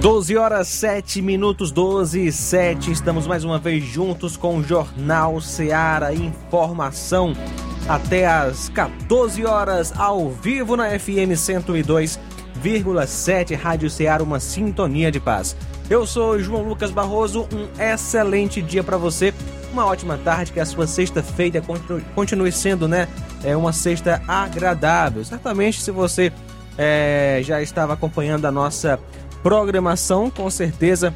12 horas 7 minutos 12 e 7. Estamos mais uma vez juntos com o Jornal Seara Informação até às 14 horas ao vivo na FM 102,7 Rádio Seara, uma sintonia de paz. Eu sou João Lucas Barroso, um excelente dia para você. Uma ótima tarde, que a sua sexta-feira continue, sendo, né? É uma sexta agradável. Certamente, se você é, já estava acompanhando a nossa programação, com certeza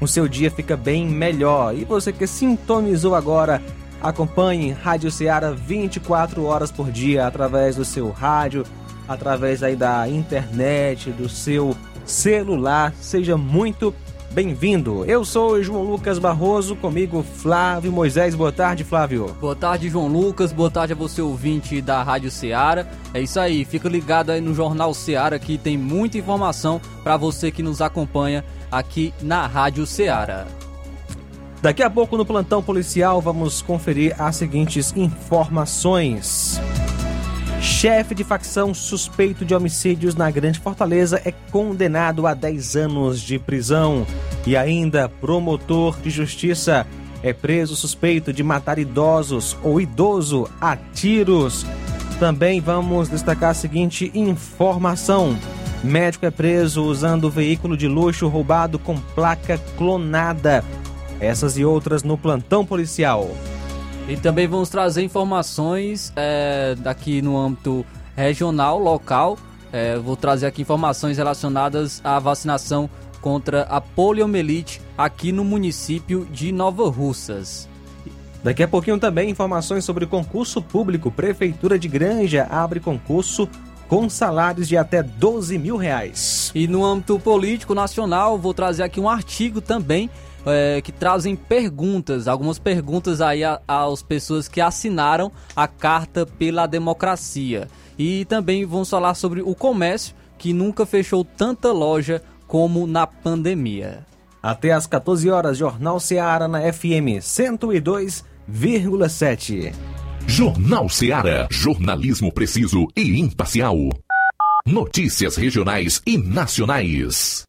o seu dia fica bem melhor. E você que sintonizou agora, acompanhe Rádio Ceará 24 horas por dia através do seu rádio, através aí da internet, do seu celular. Seja muito bem-vindo. Eu sou João Lucas Barroso, comigo Flávio Moisés. Boa tarde, Flávio. Boa tarde, João Lucas. Boa tarde a você, ouvinte da Rádio Ceará. É isso aí, fica ligado aí no Jornal Ceará que tem muita informação para você que nos acompanha aqui na Rádio Ceará. Daqui a pouco no plantão policial vamos conferir as seguintes informações. Chefe de facção suspeito de homicídios na Grande Fortaleza é condenado a 10 anos de prisão. E ainda, promotor de justiça é preso suspeito de matar idosos ou idoso a tiros. Também vamos destacar a seguinte informação: médico é preso usando veículo de luxo roubado com placa clonada. Essas e outras no plantão policial. E também vamos trazer informações é, daqui no âmbito regional, local. É, vou trazer aqui informações relacionadas à vacinação contra a poliomielite aqui no município de Nova Russas. Daqui a pouquinho também informações sobre concurso público. Prefeitura de Granja abre concurso com salários de até 12 mil reais. E no âmbito político nacional, vou trazer aqui um artigo também é, que trazem perguntas, algumas perguntas aí às pessoas que assinaram a Carta pela Democracia. E também vamos falar sobre o comércio, que nunca fechou tanta loja como na pandemia. Até às 14 horas, Jornal Seara na FM 102,7. Jornal Seara. Jornalismo preciso e imparcial. Notícias regionais e nacionais.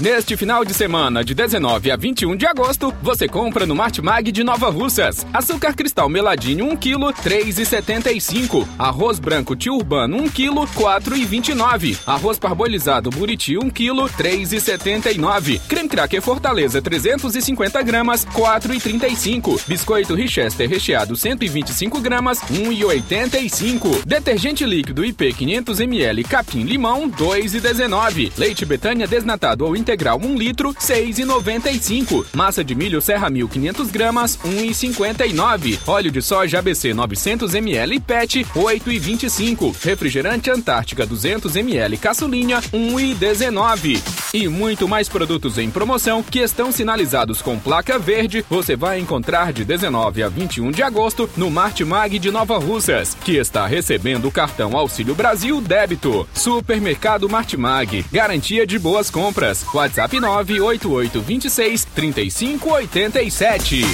Neste final de semana, de 19 a 21 de agosto, você compra no Martimag de Nova Russas. Açúcar cristal meladinho 1 kg, 3,75. Arroz branco tio urbano 1 kg, 4,29. Arroz parbolizado buriti 1 kg, 3,79. Creme cracker Fortaleza 350 gramas, 4,35. Biscoito Richester recheado 125 gramas, 1,85. Detergente líquido IP 500 ml capim limão, 2,19. Leite Betânia desnatado integral 1 litro, 6,95. Massa de milho Serra 1500 gramas, 1,59. Óleo de soja ABC 900 ml PET, 8,25. Refrigerante Antártica 200 ml caçulinha, 1,19. E muito mais produtos em promoção que estão sinalizados com placa verde, você vai encontrar de 19 a 21 de agosto no Martimag de Nova Russas, que está recebendo o cartão Auxílio Brasil Débito. Supermercado Martimag, garantia de boas compras. WhatsApp 988 26 3587.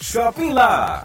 Shopping Lá.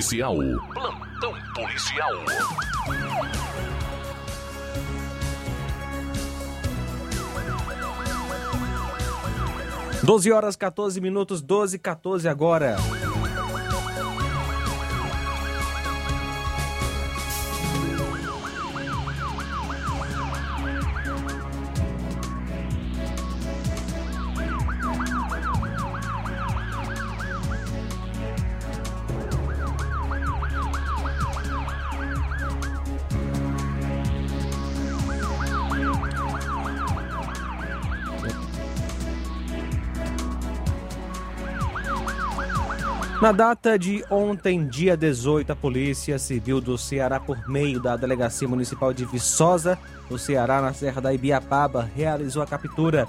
Policial. Plantão policial. Doze horas 14 minutos, 12 14 agora. Na data de ontem, dia 18, a Polícia Civil do Ceará, por meio da Delegacia Municipal de Viçosa, no Ceará, na Serra da Ibiapaba, realizou a captura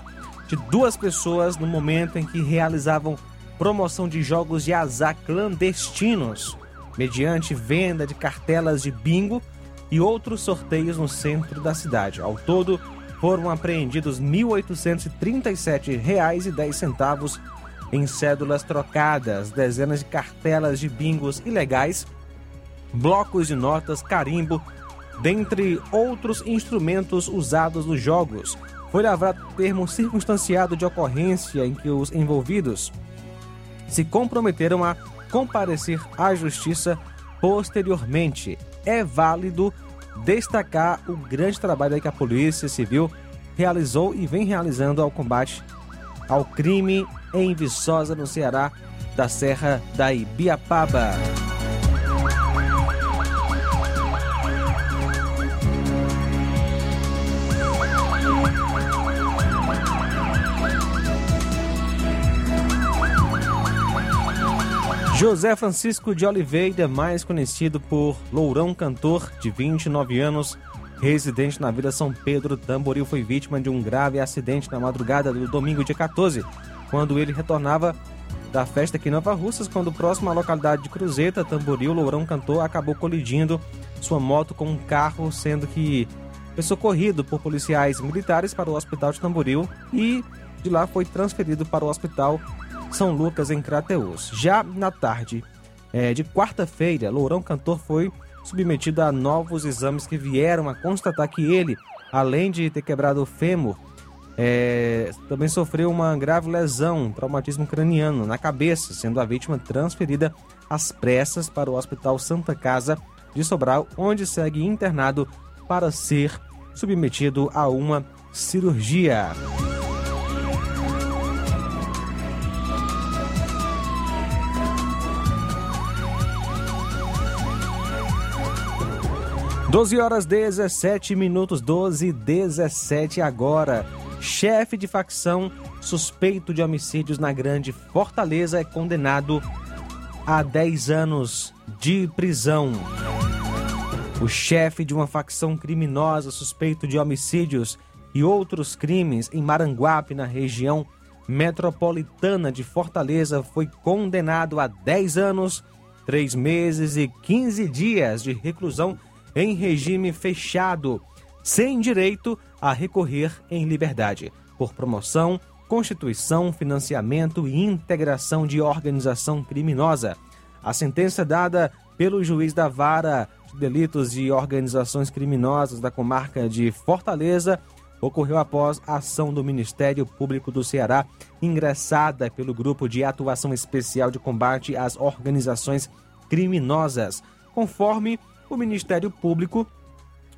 de duas pessoas no momento em que realizavam promoção de jogos de azar clandestinos, mediante venda de cartelas de bingo e outros sorteios no centro da cidade. Ao todo, foram apreendidos R$ 1.837,10 em cédulas trocadas, dezenas de cartelas de bingos ilegais, blocos de notas, carimbo, dentre outros instrumentos usados nos jogos. Foi lavrado termo circunstanciado de ocorrência em que os envolvidos se comprometeram a comparecer à justiça posteriormente. É válido destacar o grande trabalho que a Polícia Civil realizou e vem realizando ao combate ao crime em Viçosa, no Ceará, da Serra da Ibiapaba. José Francisco de Oliveira, mais conhecido por Lourão Cantor, de 29 anos, residente na Vila São Pedro Tamboril, foi vítima de um grave acidente na madrugada do domingo, dia 14, quando ele retornava da festa aqui em Nova Russas, quando próximo à localidade de Cruzeta, Tamboril, Lourão Cantor acabou colidindo sua moto com um carro, sendo que foi socorrido por policiais militares para o hospital de Tamboril e de lá foi transferido para o hospital São Lucas, em Crateus. Já na tarde é, de quarta-feira, Lourão Cantor foi submetido a novos exames que vieram a constatar que ele além de ter quebrado o fêmur, é, também sofreu uma grave lesão, um traumatismo craniano na cabeça, sendo a vítima transferida às pressas para o Hospital Santa Casa de Sobral, onde segue internado para ser submetido a uma cirurgia. 12 horas 17 minutos, 12 e 17 agora. Chefe de facção suspeito de homicídios na Grande Fortaleza é condenado a 10 anos de prisão. O chefe de uma facção criminosa suspeito de homicídios e outros crimes em Maranguape, na região metropolitana de Fortaleza, foi condenado a 10 anos, 3 meses e 15 dias de reclusão em regime fechado, sem direito a recorrer em liberdade, por promoção, constituição, financiamento e integração de organização criminosa. A sentença dada pelo juiz da vara de delitos de organizações criminosas da comarca de Fortaleza ocorreu após a ação do Ministério Público do Ceará, ingressada pelo Grupo de Atuação Especial de Combate às Organizações Criminosas, conforme o Ministério Público,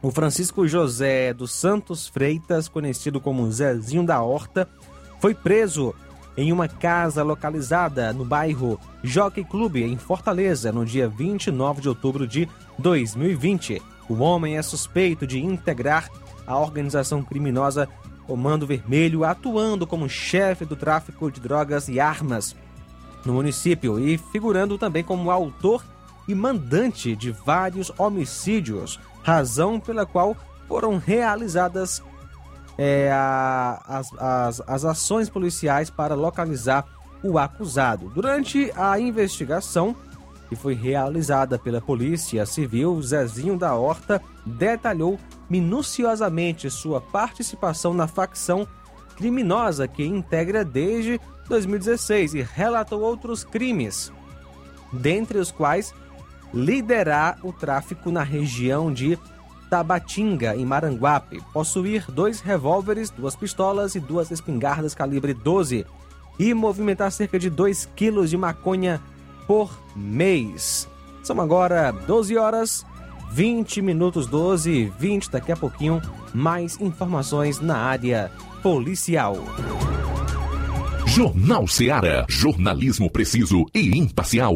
o Francisco José dos Santos Freitas, conhecido como Zezinho da Horta, foi preso em uma casa localizada no bairro Jockey Club, em Fortaleza, no dia 29 de outubro de 2020. O homem é suspeito de integrar a organização criminosa Comando Vermelho, atuando como chefe do tráfico de drogas e armas no município e figurando também como autor e mandante de vários homicídios, razão pela qual foram realizadas é, a, as, as, as ações policiais para localizar o acusado. Durante a investigação, que foi realizada pela Polícia Civil, Zezinho da Horta detalhou minuciosamente sua participação na facção criminosa que integra desde 2016 e relatou outros crimes, dentre os quais liderar o tráfico na região de Tabatinga, em Maranguape, possuir dois revólveres, duas pistolas e duas espingardas calibre 12 e movimentar cerca de 2 quilos de maconha por mês. São agora 12 horas 20 minutos 12 e 20. Daqui a pouquinho, mais informações na área policial. Jornal Seara. Jornalismo preciso e imparcial.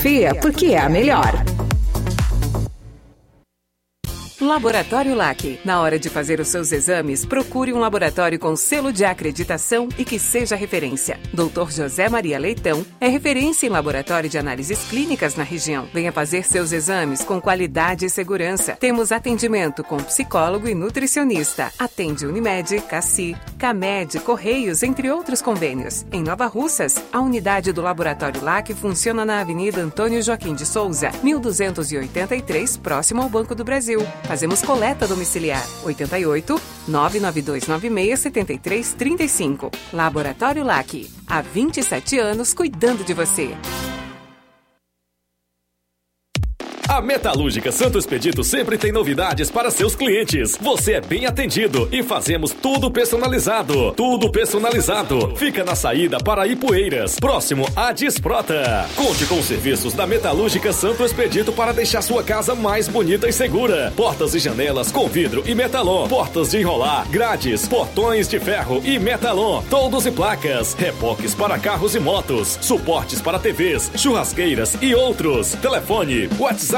porque é a melhor. Laboratório LAC. Na hora de fazer os seus exames, procure um laboratório com selo de acreditação e que seja referência. Dr. José Maria Leitão é referência em laboratório de análises clínicas na região. Venha fazer seus exames com qualidade e segurança. Temos atendimento com psicólogo e nutricionista. Atende Unimed, Cassi, Camed, Correios, entre outros convênios. Em Nova Russas, a unidade do Laboratório LAC funciona na Avenida Antônio Joaquim de Souza, 1283, próximo ao Banco do Brasil. Fazemos coleta domiciliar 88 99296 7335. Laboratório LAC. Há 27 anos cuidando de você. A Metalúrgica Santo Expedito sempre tem novidades para seus clientes. Você é bem atendido e fazemos tudo personalizado. Tudo personalizado. Fica na saída para Ipueiras, próximo a Desprota. Conte com os serviços da Metalúrgica Santo Expedito para deixar sua casa mais bonita e segura. Portas e janelas com vidro e metalon. Portas de enrolar, grades, portões de ferro e metalon. Toldos e placas. Repoques para carros e motos. Suportes para TVs, churrasqueiras e outros. Telefone,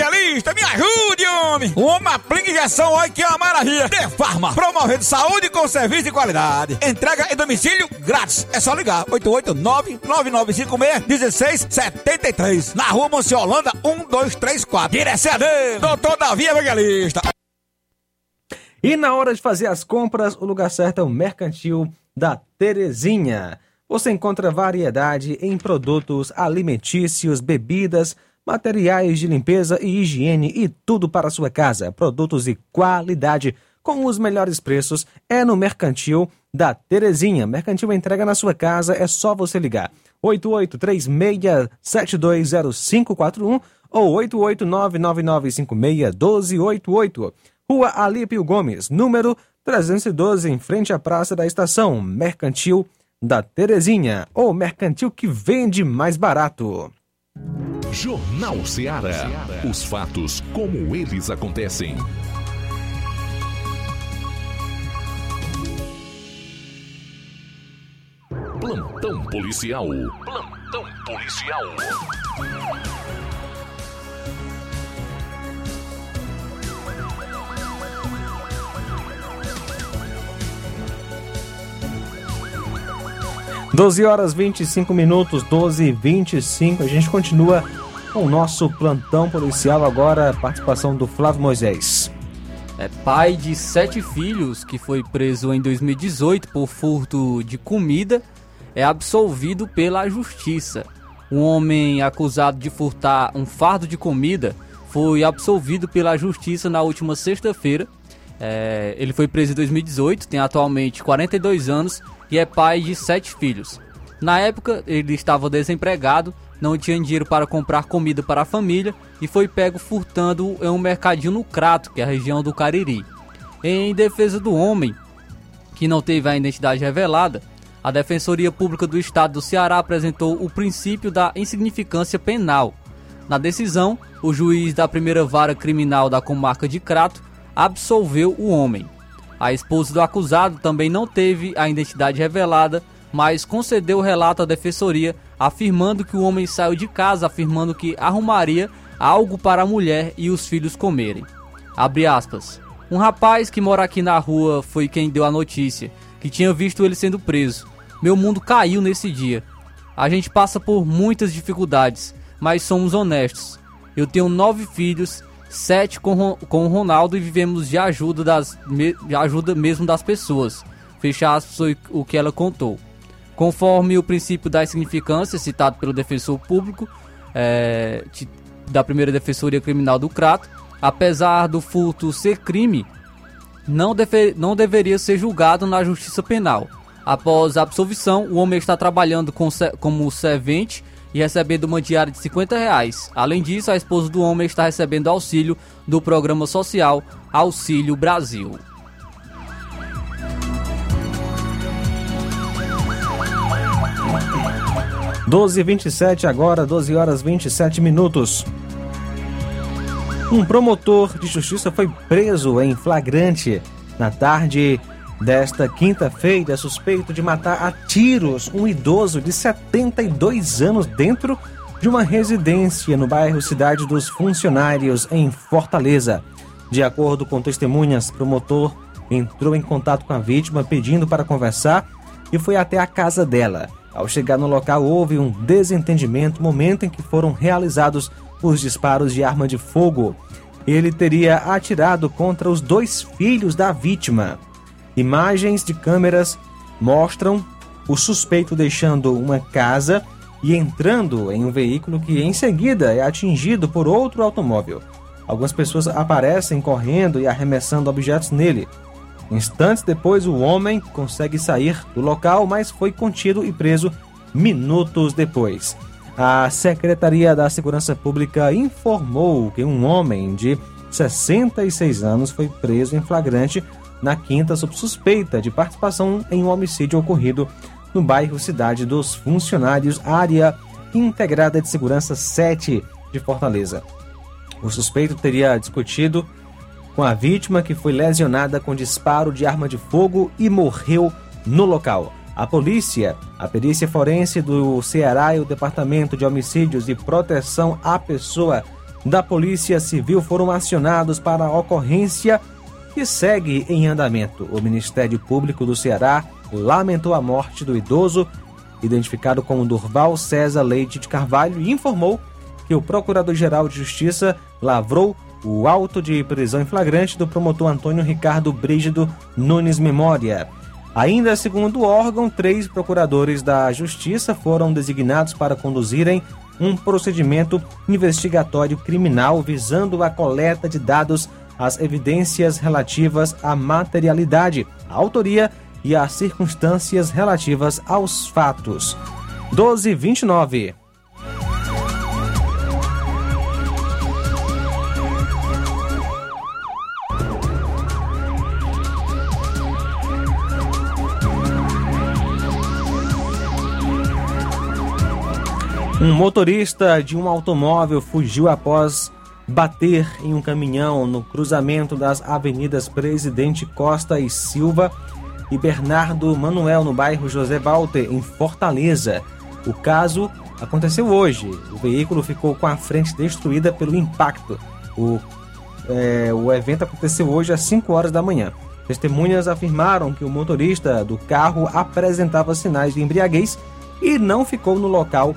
Evangelista, me ajude, homem! Uma aplica injeção, olha que é uma maravilha! De Farma, promovendo saúde com serviço de qualidade. Entrega em domicílio grátis. É só ligar, 889-9956-1673. Na rua Monsiolanda, 1234. Direção dele, doutor Davi Evangelista. E na hora de fazer as compras, o lugar certo é o Mercantil da Terezinha. Você encontra variedade em produtos alimentícios, bebidas, materiais de limpeza e higiene e tudo para sua casa. Produtos de qualidade com os melhores preços é no Mercantil da Terezinha. Mercantil entrega na sua casa, é só você ligar. 8836720541 ou 88999561288. Rua Alípio Gomes, número 312, em frente à Praça da Estação. Mercantil da Terezinha, ou mercantil que vende mais barato. Jornal Ceará. Os fatos como eles acontecem. Plantão policial. Plantão policial. Doze horas 25 minutos, 12 e 25. A gente continua o nosso plantão policial agora, participação do Flávio Moisés. É pai de sete filhos que foi preso em 2018 por furto de comida, é absolvido pela justiça. Um homem acusado de furtar um fardo de comida foi absolvido pela justiça na última sexta-feira. É, ele foi preso em 2018, tem atualmente 42 anos e é pai de sete filhos. Na época, ele estava desempregado, não tinha dinheiro para comprar comida para a família e foi pego furtando em um mercadinho no Crato, que é a região do Cariri. Em defesa do homem, que não teve a identidade revelada, a Defensoria Pública do Estado do Ceará apresentou o princípio da insignificância penal. Na decisão, o juiz da primeira vara criminal da comarca de Crato absolveu o homem. A esposa do acusado também não teve a identidade revelada, mas concedeu o relato à defensoria, afirmando que o homem saiu de casa afirmando que arrumaria algo para a mulher e os filhos comerem. Abre aspas. Um rapaz que mora aqui na rua foi quem deu a notícia, que tinha visto ele sendo preso. Meu mundo caiu nesse dia. A gente passa por muitas dificuldades, mas somos honestos. Eu tenho nove filhos, sete com, com o Ronaldo e vivemos de ajuda, das, de ajuda mesmo das pessoas. Fecha aspas o que ela contou. Conforme o princípio da insignificância citado pelo defensor público é, da primeira defensoria criminal do Crato, apesar do furto ser crime, não, deve, não deveria ser julgado na justiça penal. Após a absolvição, o homem está trabalhando com, como servente e recebendo uma diária de 50 reais. Além disso, a esposa do homem está recebendo auxílio do programa social Auxílio Brasil. Doze vinte e sete agora, 12 horas 27 minutos. Um promotor de justiça foi preso em flagrante na tarde desta quinta-feira, suspeito de matar a tiros um idoso de 72 anos dentro de uma residência no bairro Cidade dos Funcionários, em Fortaleza. De acordo com testemunhas, promotor entrou em contato com a vítima pedindo para conversar e foi até a casa dela. Ao chegar no local, houve um desentendimento, momento em que foram realizados os disparos de arma de fogo. Ele teria atirado contra os dois filhos da vítima. Imagens de câmeras mostram o suspeito deixando uma casa e entrando em um veículo que em seguida é atingido por outro automóvel. Algumas pessoas aparecem correndo e arremessando objetos nele. Instantes depois, o homem consegue sair do local, mas foi contido e preso minutos depois. A Secretaria da Segurança Pública informou que um homem de 66 anos foi preso em flagrante na quinta sob suspeita de participação em um homicídio ocorrido no bairro Cidade dos Funcionários, área integrada de segurança 7 de Fortaleza. O suspeito teria discutido com a vítima que foi lesionada com disparo de arma de fogo e morreu no local. A polícia, a perícia forense do Ceará e o Departamento de Homicídios e Proteção à Pessoa da Polícia Civil foram acionados para a ocorrência que segue em andamento. O Ministério Público do Ceará lamentou a morte do idoso, identificado como Durval César Leite de Carvalho, e informou que o Procurador-Geral de Justiça lavrou o auto de prisão em flagrante do promotor Antônio Ricardo Brígido Nunes Memória. Ainda segundo o órgão, três procuradores da Justiça foram designados para conduzirem um procedimento investigatório criminal visando a coleta de dados as evidências relativas à materialidade, à autoria e às circunstâncias relativas aos fatos. 1229. Um motorista de um automóvel fugiu após bater em um caminhão no cruzamento das avenidas Presidente Costa e Silva e Bernardo Manuel, no bairro José Walter, em Fortaleza. O caso aconteceu hoje. O veículo ficou com a frente destruída pelo impacto. O, é, o evento aconteceu hoje às 5 horas da manhã. Testemunhas afirmaram que o motorista do carro apresentava sinais de embriaguez e não ficou no local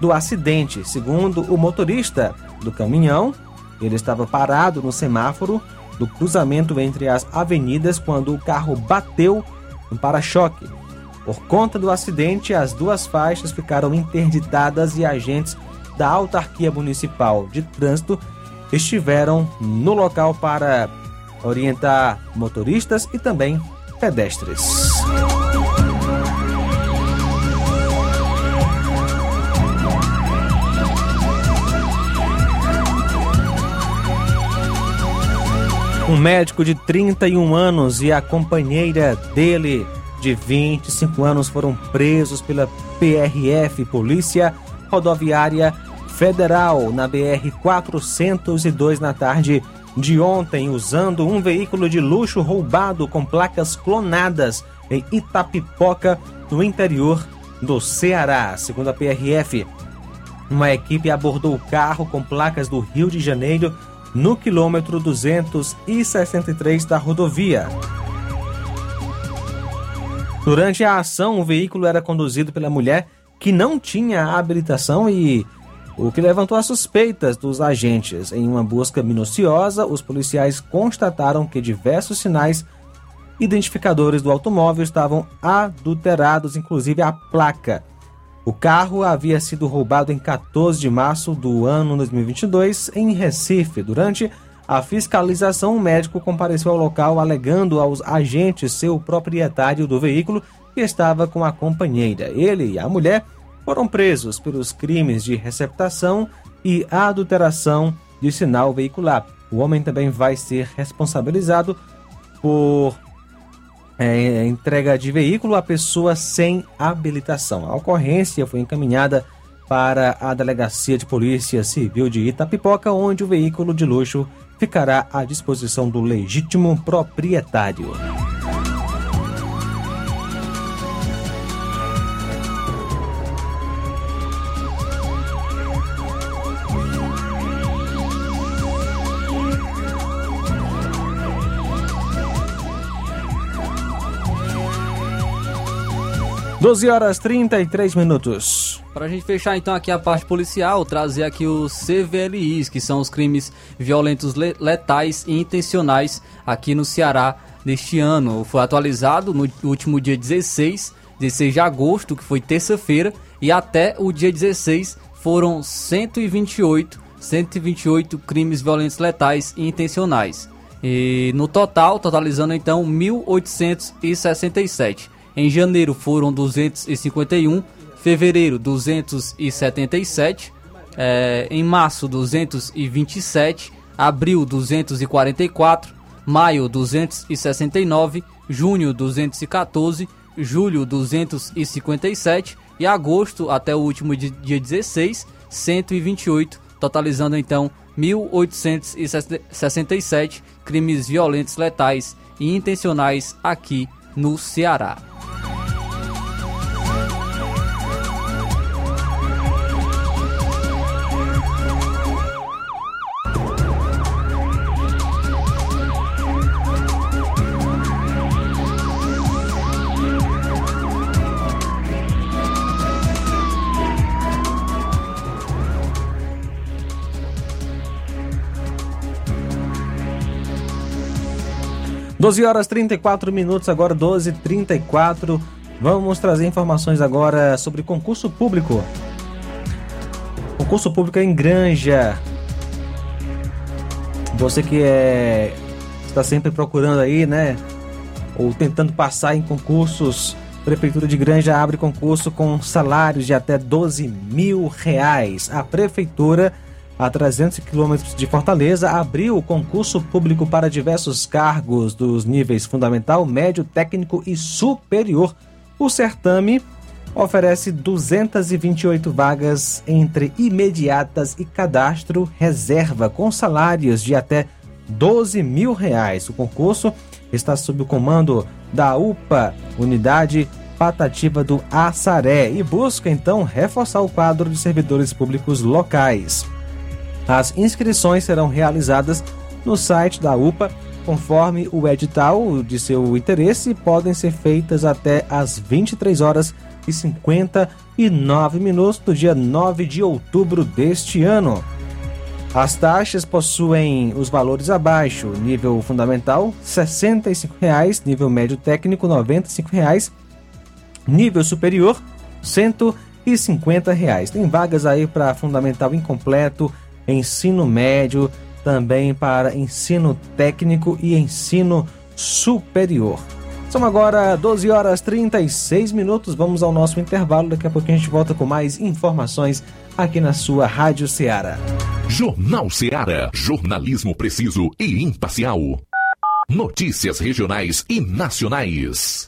do acidente. Segundo o motorista do caminhão, ele estava parado no semáforo do cruzamento entre as avenidas quando o carro bateu no para-choque. Por conta do acidente, as duas faixas ficaram interditadas e agentes da Autarquia Municipal de Trânsito estiveram no local para orientar motoristas e também pedestres. Um médico de 31 anos e a companheira dele de 25 anos foram presos pela PRF, Polícia Rodoviária Federal, na BR 402 na tarde de ontem, usando um veículo de luxo roubado com placas clonadas em Itapipoca, no interior do Ceará. Segundo a PRF, uma equipe abordou o carro com placas do Rio de Janeiro no quilômetro 263 da rodovia. Durante a ação, o veículo era conduzido pela mulher que não tinha habilitação e o que levantou as suspeitas dos agentes. Em uma busca minuciosa, os policiais constataram que diversos sinais identificadores do automóvel estavam adulterados, inclusive a placa. O carro havia sido roubado em 14 de março do ano 2022 em Recife. Durante a fiscalização, o médico compareceu ao local alegando aos agentes ser o proprietário do veículo que estava com a companheira. Ele e a mulher foram presos pelos crimes de receptação e adulteração de sinal veicular. O homem também vai ser responsabilizado por é, entrega de veículo a pessoa sem habilitação. A ocorrência foi encaminhada para a Delegacia de Polícia Civil de Itapipoca, onde o veículo de luxo ficará à disposição do legítimo proprietário. 12 horas 33 minutos. Para a gente fechar então aqui a parte policial, trazer aqui os CVLIs, que são os crimes violentos letais e intencionais aqui no Ceará neste ano. Foi atualizado no último dia 16, 16 de agosto, que foi terça-feira, e até o dia 16 foram 128, 128 crimes violentos letais e intencionais. E no total, totalizando então 1867. Em janeiro foram 251, fevereiro 277, é, em março 227, abril 244, maio 269, junho 214, julho 257 e agosto até o último dia 16, 128, totalizando então 1867 crimes violentos letais e intencionais aqui no Ceará. 12 horas 34 minutos, agora 12 34 Vamos trazer informações agora sobre concurso público. Concurso público em Granja. Você que é está sempre procurando aí, né? Ou tentando passar em concursos. Prefeitura de Granja abre concurso com salários de até 12 mil reais. A prefeitura a 300 quilômetros de Fortaleza, abriu o concurso público para diversos cargos dos níveis fundamental, médio, técnico e superior. O certame oferece 228 vagas entre imediatas e cadastro reserva, com salários de até 12 mil reais. O concurso está sob o comando da UPA, Unidade Patativa do Assaré, e busca então reforçar o quadro de servidores públicos locais. As inscrições serão realizadas no site da UPA, conforme o edital de seu interesse, podem ser feitas até às 23 horas e 59 minutos do dia 9 de outubro deste ano. As taxas possuem os valores abaixo: nível fundamental R$ 65,00, nível médio técnico R$ 95,00, nível superior R$ 150,00. Tem vagas aí para fundamental incompleto, ensino médio, também para ensino técnico e ensino superior. São agora 12 horas 36 minutos. Vamos ao nosso intervalo. Daqui a pouquinho a gente volta com mais informações aqui na sua Rádio Ceará. Jornal Ceará. Jornalismo preciso e imparcial. Notícias regionais e nacionais.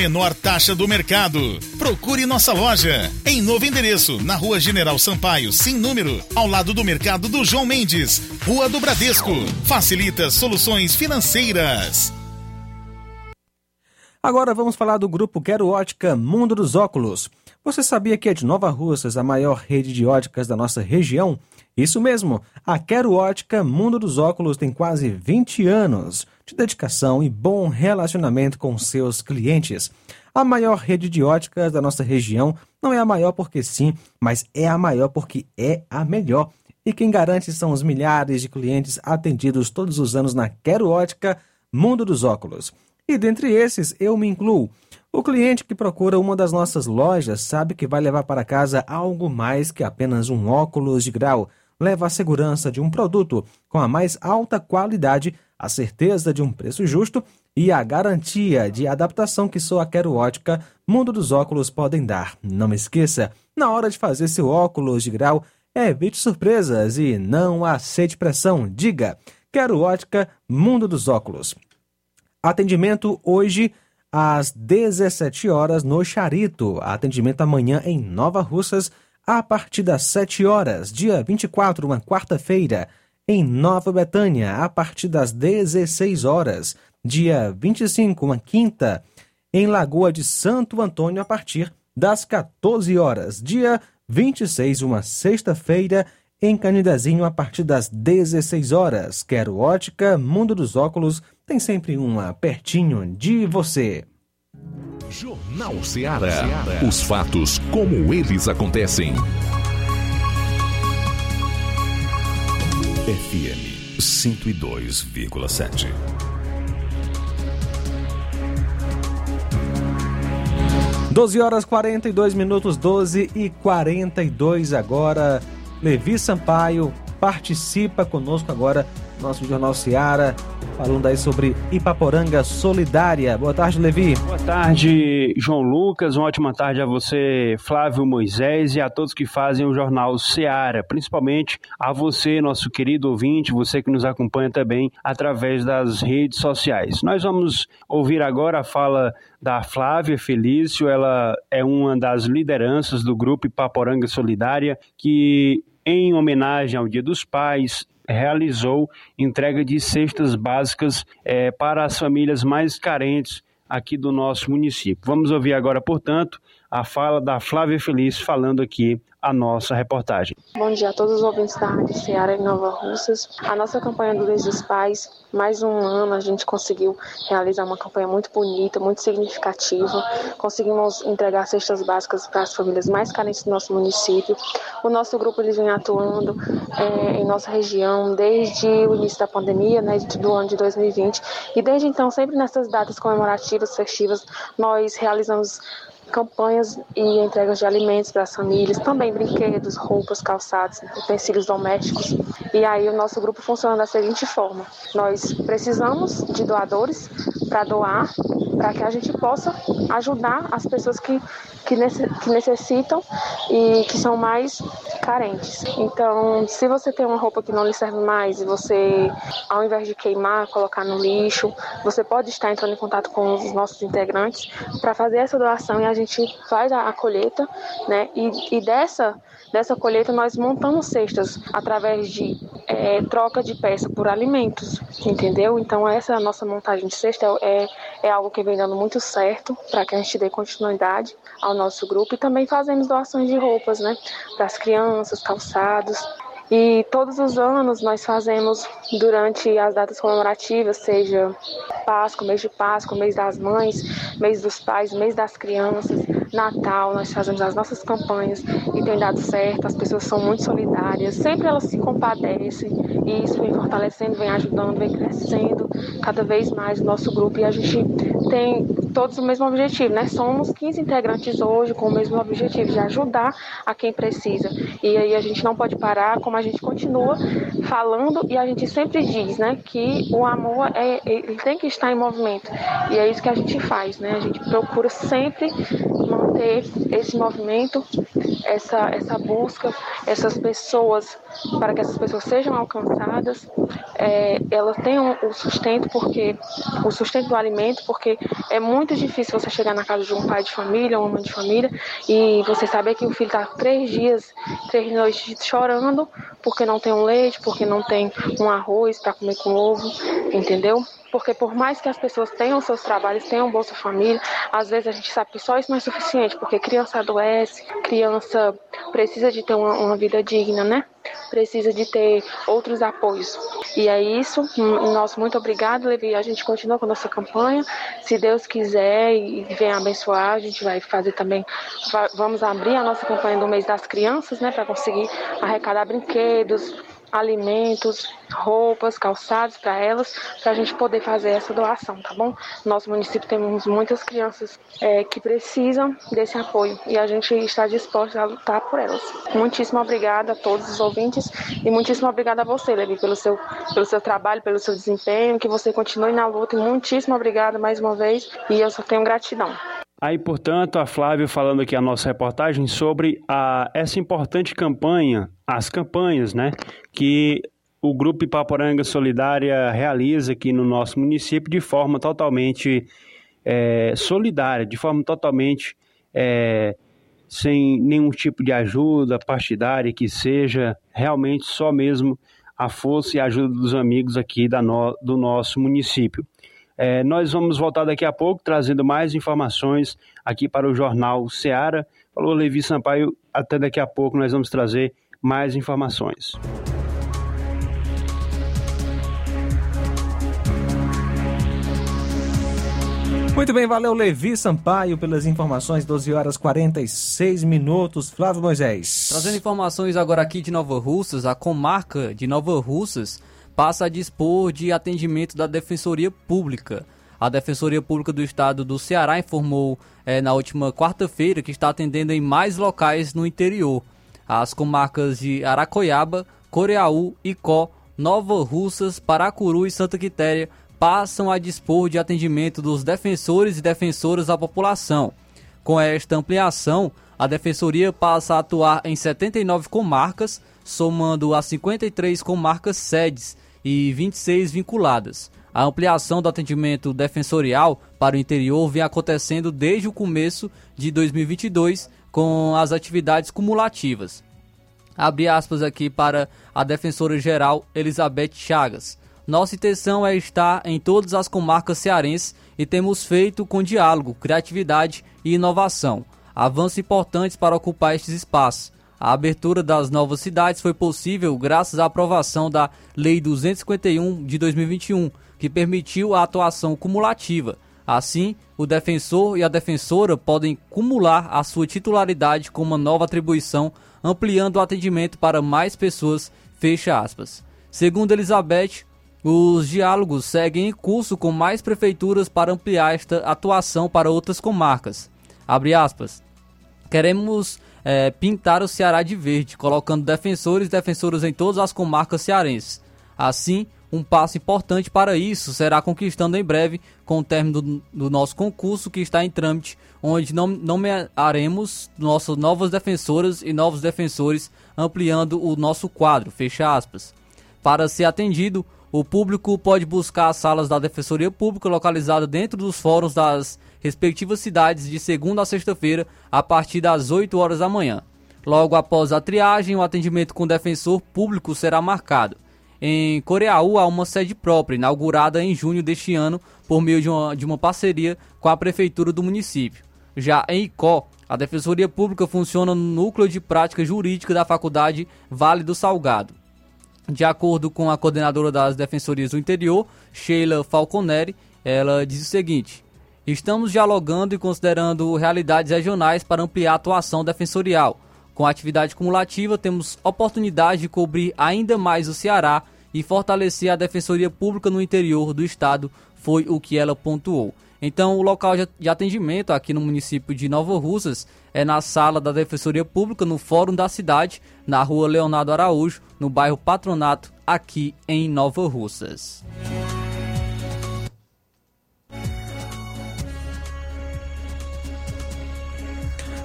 menor taxa do mercado. Procure nossa loja em novo endereço, na Rua General Sampaio, sem número, ao lado do mercado do João Mendes, Rua do Bradesco. Facilita soluções financeiras. Agora vamos falar do grupo Quero Ótica Mundo dos Óculos. Você sabia que é de Nova Russas a maior rede de óticas da nossa região? Isso mesmo, a Quero Ótica Mundo dos Óculos tem quase 20 anos de dedicação e bom relacionamento com seus clientes. A maior rede de óticas da nossa região não é a maior porque sim, mas é a maior porque é a melhor. E quem garante são os milhares de clientes atendidos todos os anos na Quero Ótica Mundo dos Óculos. E dentre esses, eu me incluo. O cliente que procura uma das nossas lojas sabe que vai levar para casa algo mais que apenas um óculos de grau. Leva a segurança de um produto com a mais alta qualidade, a certeza de um preço justo e a garantia de adaptação que só a Quero Ótica Mundo dos Óculos podem dar. Não esqueça, na hora de fazer seu óculos de grau, Evite surpresas e não aceite pressão. Diga, quero ótica Mundo dos Óculos. Atendimento hoje às 17 horas no Charito. Atendimento amanhã em Nova Russas a partir das 7 horas. Dia 24, uma quarta-feira, em Nova Betânia, a partir das 16 horas. Dia 25, uma quinta, em Lagoa de Santo Antônio, a partir das 14 horas. Dia 26, uma sexta-feira, em Canidezinho, a partir das 16 horas. Quero ótica, Mundo dos Óculos, tem sempre uma pertinho de você. Jornal Ceará. Os fatos como eles acontecem. FM 102,7. Doze horas 42 minutos, 12 e 42 agora. Levi Sampaio participa conosco agora, nosso Jornal Seara, falando aí sobre Ipaporanga Solidária. Boa tarde, Levi. Boa tarde, João Lucas. Uma ótima tarde a você, Flávio Moisés, e a todos que fazem o Jornal Seara, principalmente a você, nosso querido ouvinte, você que nos acompanha também através das redes sociais. Nós vamos ouvir agora a fala da Flávia Felício, ela é uma das lideranças do grupo Ipaporanga Solidária, que em homenagem ao Dia dos Pais, realizou entrega de cestas básicas é, para as famílias mais carentes aqui do nosso município. Vamos ouvir agora, portanto, a fala da Flávia Feliz falando aqui a nossa reportagem. Bom dia a todos os ouvintes da Rádio Ceará em Nova Russas. A nossa campanha do Mês dos Pais, mais um ano a gente conseguiu realizar uma campanha muito bonita, muito significativa. Conseguimos entregar cestas básicas para as famílias mais carentes do nosso município. O nosso grupo ele vem atuando é, em nossa região desde o início da pandemia, né, do ano de 2020. E desde então, sempre nessas datas comemorativas, festivas, nós realizamos campanhas e entregas de alimentos para as famílias, também brinquedos, roupas, calçados, utensílios domésticos. E aí o nosso grupo funciona da seguinte forma: nós precisamos de doadores para doar, para que a gente possa ajudar as pessoas que, que, necessitam e que são mais carentes. Então, se você tem uma roupa que não lhe serve mais e você, ao invés de queimar, colocar no lixo, você pode estar entrando em contato com os nossos integrantes para fazer essa doação e a gente faz a, a colheita, né? E, e dessa dessa colheita nós montamos cestas através de é, troca de peça por alimentos, entendeu? Então essa nossa montagem de cesta é, é algo que vem dando muito certo para que a gente dê continuidade ao nosso grupo e também fazemos doações de roupas, né, para as crianças, calçados. E todos os anos nós fazemos durante as datas comemorativas, seja Páscoa, mês de Páscoa, mês das mães, mês dos pais, mês das crianças, Natal, nós fazemos as nossas campanhas e tem dado certo, as pessoas são muito solidárias, sempre elas se compadecem e isso vem fortalecendo, vem ajudando, vem crescendo cada vez mais o nosso grupo e a gente tem todos o mesmo objetivo, né? Somos 15 integrantes hoje com o mesmo objetivo de ajudar a quem precisa. E aí a gente não pode parar, como a gente continua falando e a gente sempre diz, né, que o amor é ele tem que estar em movimento. E é isso que a gente faz, né? A gente procura sempre manter esse movimento, essa essa busca, essas pessoas para que essas pessoas sejam alcançadas, é, elas tenham o sustento porque o sustento do alimento, porque é muito difícil você chegar na casa de um pai de família, uma mãe de família e você saber que o filho está três dias, três noites chorando porque não tem um leite, porque não tem um arroz para comer com ovo, entendeu? Porque por mais que as pessoas tenham seus trabalhos, tenham Bolsa Família, às vezes a gente sabe que só isso não é suficiente, porque criança adoece, criança precisa de ter uma, uma vida digna, né? Precisa de ter outros apoios. E é isso. Nosso muito obrigado, Levi. A gente continua com a nossa campanha. Se Deus quiser e vem abençoar, a gente vai fazer também. Vamos abrir a nossa campanha do mês das crianças, né? Para conseguir arrecadar brinquedos, alimentos, roupas, calçados para elas, para a gente poder fazer essa doação, tá bom? Nosso município temos muitas crianças é, que precisam desse apoio e a gente está disposto a lutar por elas. Muitíssimo obrigada a todos os ouvintes e muitíssimo obrigada a você, Levi, pelo seu, pelo seu trabalho, pelo seu desempenho, que você continue na luta e muitíssimo obrigada mais uma vez e eu só tenho gratidão. Aí, portanto, a Flávia falando aqui a nossa reportagem sobre a, essa importante campanha, as campanhas, né, que o Grupo Ipaporanga Solidária realiza aqui no nosso município de forma totalmente é, solidária, de forma totalmente é, sem nenhum tipo de ajuda partidária que seja realmente só mesmo a força e a ajuda dos amigos aqui da no, do nosso município. É, nós vamos voltar daqui a pouco trazendo mais informações aqui para o Jornal Seara. Falou Levi Sampaio, até daqui a pouco nós vamos trazer mais informações. Muito bem, valeu Levi Sampaio pelas informações, 12 horas 46 minutos. Flávio Moisés. Trazendo informações agora aqui de Nova Russas, a comarca de Nova Russas passa a dispor de atendimento da Defensoria Pública. A Defensoria Pública do Estado do Ceará informou é, na última quarta-feira que está atendendo em mais locais no interior. As comarcas de Aracoiaba, Coreaú, Icó, Nova Russas, Paracuru e Santa Quitéria passam a dispor de atendimento dos defensores e defensoras da população. Com esta ampliação, a Defensoria passa a atuar em 79 comarcas, somando a 53 comarcas sedes e 26 vinculadas. A ampliação do atendimento defensorial para o interior vem acontecendo desde o começo de 2022 com as atividades cumulativas. Abre aspas aqui para a defensora geral Elizabeth Chagas. Nossa intenção é estar em todas as comarcas cearenses e temos feito com diálogo, criatividade e inovação. Avanços importantes para ocupar estes espaços. A abertura das novas cidades foi possível graças à aprovação da Lei 251 de 2021, que permitiu a atuação cumulativa. Assim, o defensor e a defensora podem cumular a sua titularidade com uma nova atribuição, ampliando o atendimento para mais pessoas. Fecha aspas. Segundo Elizabeth, os diálogos seguem em curso com mais prefeituras para ampliar esta atuação para outras comarcas. Abre aspas. Queremos é, pintar o Ceará de verde, colocando defensores e defensoras em todas as comarcas cearenses. Assim, um passo importante para isso será conquistando em breve com o término do, do nosso concurso que está em trâmite, onde nomearemos nossas novas defensoras e novos defensores, ampliando o nosso quadro, fecha aspas. Para ser atendido, o público pode buscar as salas da Defensoria Pública localizada dentro dos fóruns das respectivas cidades de segunda a sexta-feira, a partir das 8 horas da manhã. Logo após a triagem, o atendimento com o defensor público será marcado. Em Coreaú há uma sede própria, inaugurada em junho deste ano por meio de uma, de uma parceria com a prefeitura do município. Já em Icó, a Defensoria Pública funciona no núcleo de prática jurídica da Faculdade Vale do Salgado. De acordo com a coordenadora das Defensorias do Interior, Sheila Falconeri, ela diz o seguinte: Estamos dialogando e considerando realidades regionais para ampliar a atuação defensorial. Com a atividade cumulativa, temos oportunidade de cobrir ainda mais o Ceará e fortalecer a defensoria pública no interior do estado, foi o que ela pontuou. Então, o local de atendimento aqui no município de Nova Russas é na sala da Defensoria Pública, no Fórum da Cidade, na rua Leonardo Araújo, no bairro Patronato, aqui em Nova Russas.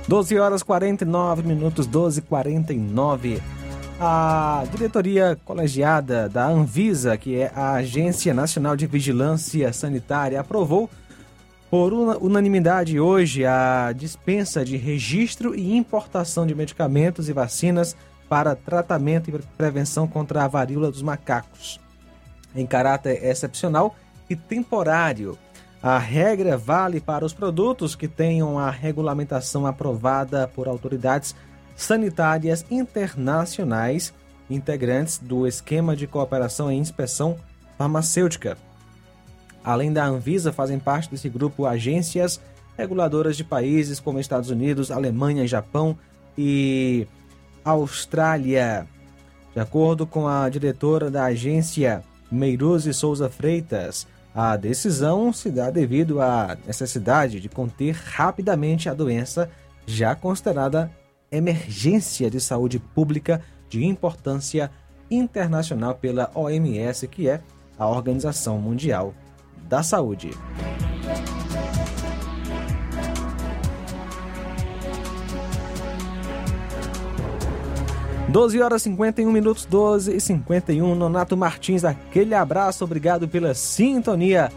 Doze horas 49 minutos, 12 49 a diretoria colegiada da Anvisa, que é a Agência Nacional de Vigilância Sanitária, aprovou por unanimidade hoje a dispensa de registro e importação de medicamentos e vacinas para tratamento e prevenção contra a varíola dos macacos. Em caráter excepcional e temporário, a regra vale para os produtos que tenham a regulamentação aprovada por autoridades sanitárias internacionais integrantes do esquema de cooperação e inspeção farmacêutica. Além da Anvisa, fazem parte desse grupo agências reguladoras de países como Estados Unidos, Alemanha, Japão e Austrália. De acordo com a diretora da agência, Meiruzi Souza Freitas, a decisão se dá devido à necessidade de conter rapidamente a doença já considerada emergência de saúde pública de importância internacional pela OMS, que é a Organização Mundial da Saúde. 12 horas 51 minutos, 12 e 51. Nonato Martins, aquele abraço, obrigado pela sintonia.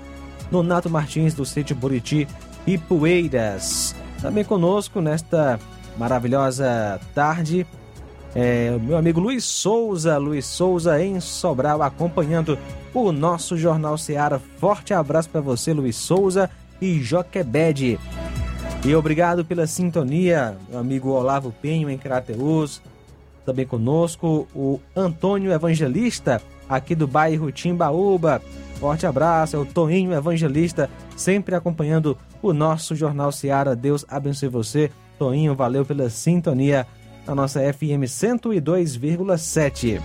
Nonato Martins, do Sítio Buriti e Poeiras. Também conosco nesta maravilhosa tarde, é, meu amigo Luiz Souza, Luiz Souza em Sobral, acompanhando o nosso Jornal Seara. Forte abraço para você, Luiz Souza e Joquebede. E obrigado pela sintonia, meu amigo Olavo Penho em Crateus. Também conosco o Antônio Evangelista, aqui do bairro Timbaúba. Forte abraço, é o Toninho Evangelista, sempre acompanhando o nosso Jornal Seara. Deus abençoe você. Toninho, valeu pela sintonia na nossa FM 102,7.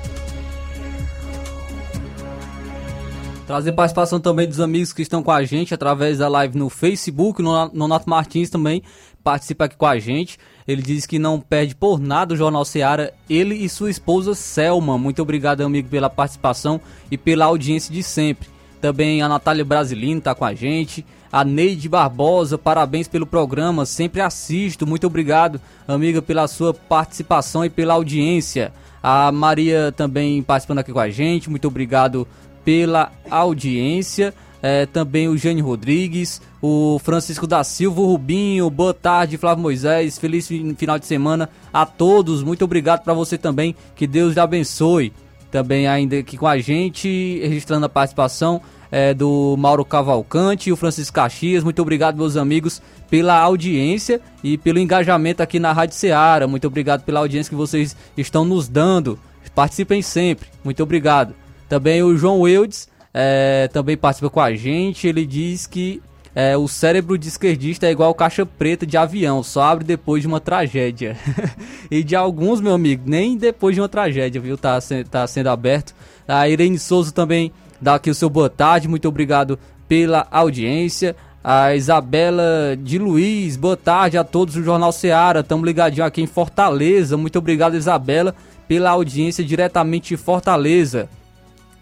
Trazer participação também dos amigos que estão com a gente através da live no Facebook. O Nonato Martins também participa aqui com a gente. Ele diz que não perde por nada o Jornal Seara. Ele e sua esposa Selma. Muito obrigado, amigo, pela participação e pela audiência de sempre. Também a Natália Brasilino está com a gente. A Neide Barbosa, parabéns pelo programa. Sempre assisto. Muito obrigado, amiga, pela sua participação e pela audiência. A Maria também participando aqui com a gente. Muito obrigado pela audiência. É, também o Jane Rodrigues, o Francisco da Silva, o Rubinho, boa tarde, Flávio Moisés, feliz final de semana a todos, muito obrigado para você também, que Deus lhe abençoe. Também ainda aqui com a gente, registrando a participação é, do Mauro Cavalcante e o Francisco Caxias, muito obrigado meus amigos pela audiência e pelo engajamento aqui na Rádio Ceará, muito obrigado pela audiência que vocês estão nos dando, participem sempre, muito obrigado. Também o João Eudes é, também participa com a gente. Ele diz que é, o cérebro de esquerdista é igual caixa preta de avião, só abre depois de uma tragédia. e de alguns, meu amigo, nem depois de uma tragédia, viu? Tá, tá sendo aberto. A Irene Souza também dá aqui o seu boa tarde, muito obrigado pela audiência. A Isabela de Luiz, boa tarde a todos do Jornal Seara. Estamos ligadinhos aqui em Fortaleza. Muito obrigado, Isabela, pela audiência diretamente de Fortaleza.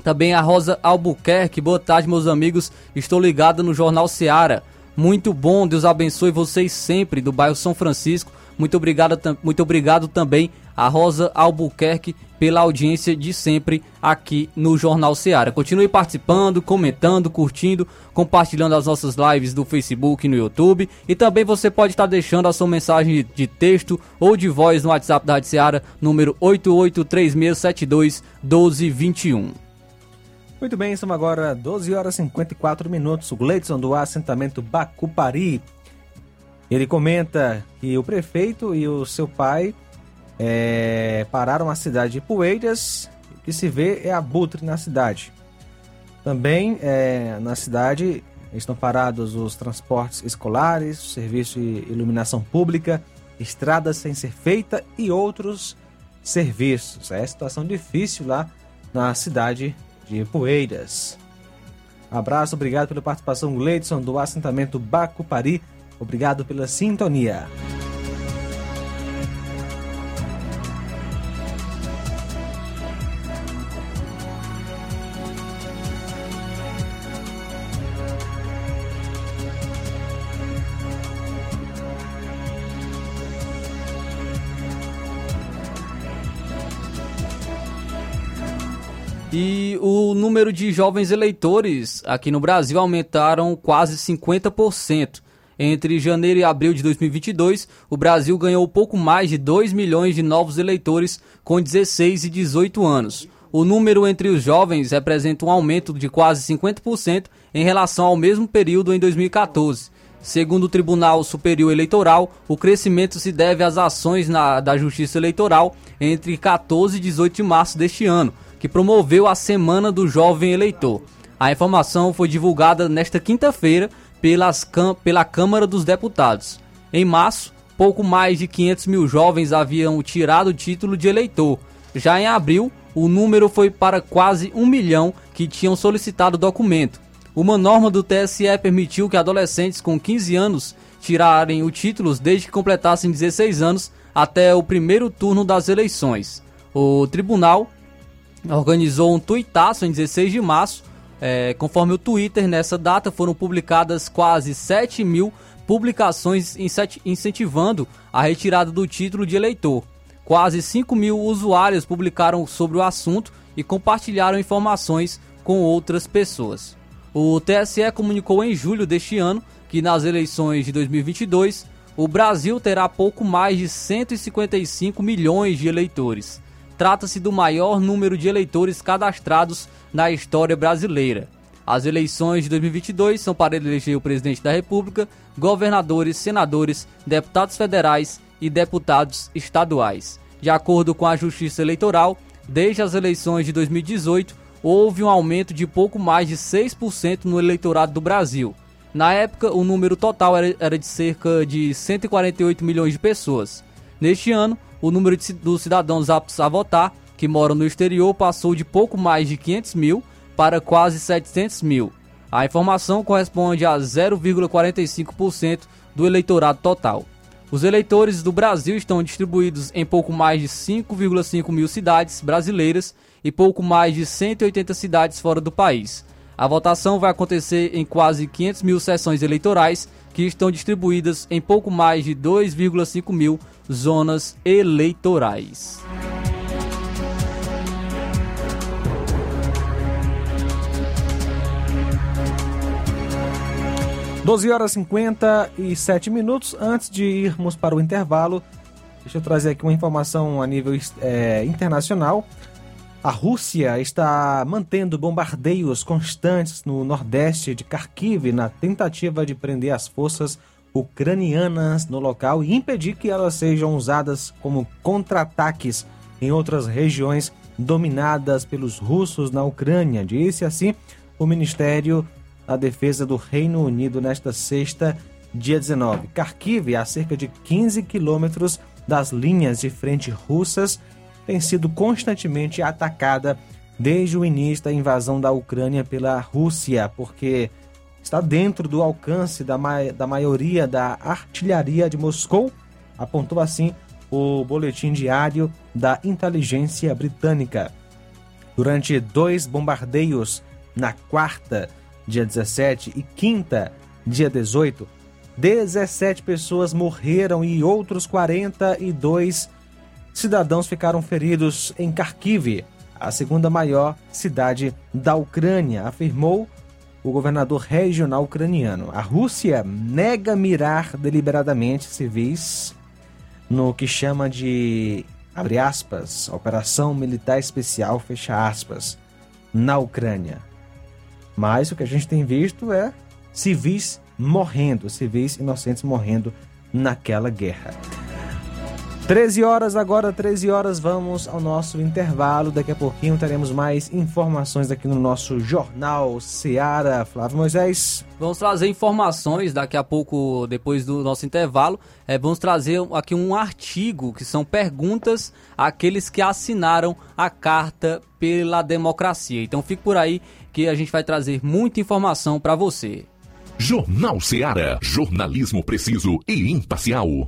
Também a Rosa Albuquerque, boa tarde, meus amigos. Estou ligado no Jornal Seara. Muito bom, Deus abençoe vocês sempre do bairro São Francisco. Muito obrigado, muito obrigado também a Rosa Albuquerque pela audiência de sempre aqui no Jornal Seara. Continue participando, comentando, curtindo, compartilhando as nossas lives do Facebook e no YouTube. E também você pode estar deixando a sua mensagem de texto ou de voz no WhatsApp da Rádio Seara, número 883672 1221. Muito bem, estamos agora 12 horas e 54 minutos. O Gleidson do assentamento Bacupari. Ele comenta que o prefeito e o seu pai é, pararam a cidade de Poeiras. O que se vê é abutre na cidade. Também é, na cidade estão parados os transportes escolares, serviço de iluminação pública, estradas sem ser feita e outros serviços. É situação difícil lá na cidade de Poeiras. Abraço, obrigado pela participação, Gleidson, do assentamento Bacupari. Obrigado pela sintonia. E o número de jovens eleitores aqui no Brasil aumentaram quase 50%. Entre janeiro e abril de 2022, o Brasil ganhou pouco mais de 2 milhões de novos eleitores com 16 e 18 anos. O número entre os jovens representa um aumento de quase 50% em relação ao mesmo período em 2014. Segundo o Tribunal Superior Eleitoral, o crescimento se deve às ações na, da Justiça Eleitoral entre 14 e 18 de março deste ano, que promoveu a Semana do Jovem Eleitor. A informação foi divulgada nesta quinta-feira pela Câmara dos Deputados. Em março, pouco mais de 500 mil jovens haviam tirado o título de eleitor. Já em abril, o número foi para quase um milhão que tinham solicitado o documento. Uma norma do TSE permitiu que adolescentes com 15 anos tirarem o título desde que completassem 16 anos até o primeiro turno das eleições. O tribunal organizou um tuitaço em 16 de março. É, conforme o Twitter, nessa data foram publicadas quase 7 mil publicações incentivando a retirada do título de eleitor. Quase 5 mil usuários publicaram sobre o assunto e compartilharam informações com outras pessoas. O TSE comunicou em julho deste ano que nas eleições de 2022 o Brasil terá pouco mais de 155 milhões de eleitores. Trata-se do maior número de eleitores cadastrados na história brasileira. As eleições de 2022 são para eleger o presidente da República, governadores, senadores, deputados federais e deputados estaduais. De acordo com a Justiça Eleitoral, desde as eleições de 2018, houve um aumento de pouco mais de 6% no eleitorado do Brasil. Na época, o número total era, de cerca de 148 milhões de pessoas. Neste ano, o número de, dos cidadãos aptos a votar que moram no exterior passou de pouco mais de 500 mil para quase 700 mil. A informação corresponde a 0,45% do eleitorado total. Os eleitores do Brasil estão distribuídos em pouco mais de 5,5 mil cidades brasileiras e pouco mais de 180 cidades fora do país. A votação vai acontecer em quase 500 mil sessões eleitorais que estão distribuídas em pouco mais de 2,5 mil zonas eleitorais. 12 horas e 57 minutos. Antes de irmos para o intervalo, deixa eu trazer aqui uma informação a nível é, internacional. A Rússia está mantendo bombardeios constantes no nordeste de Kharkiv na tentativa de prender as forças ucranianas no local e impedir que elas sejam usadas como contra-ataques em outras regiões dominadas pelos russos na Ucrânia, disse assim o Ministério da Defesa do Reino Unido nesta sexta, dia 19. Kharkiv, a cerca de 15 quilômetros das linhas de frente russas, tem sido constantemente atacada desde o início da invasão da Ucrânia pela Rússia, porque está dentro do alcance da, ma da maioria da artilharia de Moscou, apontou assim o boletim diário da inteligência britânica. Durante dois bombardeios na quarta, dia 17, e quinta, dia 18, 17 pessoas morreram e outros 42 cidadãos ficaram feridos em Kharkiv, a segunda maior cidade da Ucrânia, afirmou o governador regional ucraniano. A Rússia nega mirar deliberadamente civis no que chama de abre aspas, operação militar especial, fecha aspas, na Ucrânia. Mas o que a gente tem visto é civis morrendo, civis inocentes morrendo naquela guerra. 13 horas agora, 13 horas, vamos ao nosso intervalo. Daqui a pouquinho teremos mais informações aqui no nosso Jornal Seara. Flávio Moisés. Vamos trazer informações daqui a pouco, depois do nosso intervalo. É, vamos trazer aqui um artigo que são perguntas àqueles que assinaram a Carta pela Democracia. Então fique por aí que a gente vai trazer muita informação para você. Jornal Seara. Jornalismo preciso e imparcial.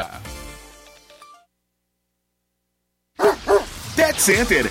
Pet Center,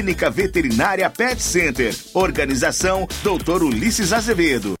Clínica Veterinária Pet Center. Organização Dr. Ulisses Azevedo.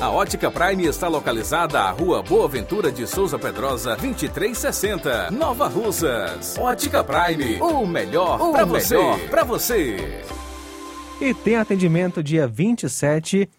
A Ótica Prime está localizada à Rua Boa Ventura de Souza Pedrosa, 2360, Nova Russas. Ótica Prime, o melhor para você. Pra você. E tem atendimento dia 27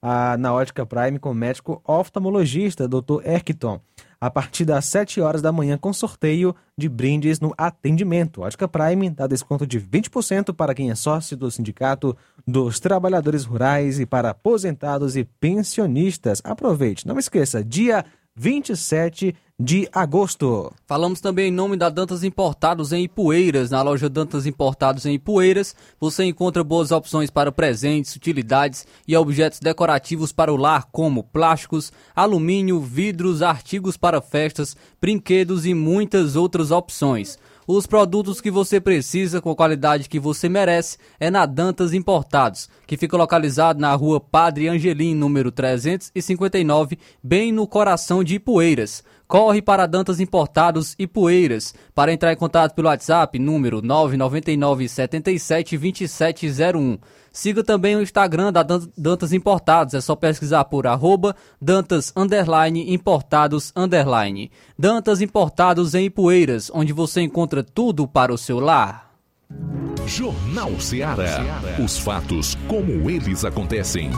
ah, na Ótica Prime com o médico oftalmologista, Dr. Erkton, a partir das 7 horas da manhã com sorteio de brindes no atendimento. Ótica Prime dá desconto de 20% para quem é sócio do Sindicato dos Trabalhadores Rurais e para aposentados e pensionistas. Aproveite, não esqueça, dia 27 de agosto. Falamos também em nome da Dantas Importados em Ipueiras. Na loja Dantas Importados em Ipueiras, você encontra boas opções para presentes, utilidades e objetos decorativos para o lar, como plásticos, alumínio, vidros, artigos para festas, brinquedos e muitas outras opções. Os produtos que você precisa com a qualidade que você merece é na Dantas Importados, que fica localizado na rua Padre Angelim, número 359, bem no coração de Ipueiras. Corre para Dantas Importados e Poeiras. Para entrar em contato pelo WhatsApp, número 999 77 2701. Siga também o Instagram da Dantas Importados, é só pesquisar por arroba Dantas underline, Importados underline. Dantas Importados em Ipueiras, onde você encontra tudo para o seu lar. Jornal Ceará. Os fatos como eles acontecem.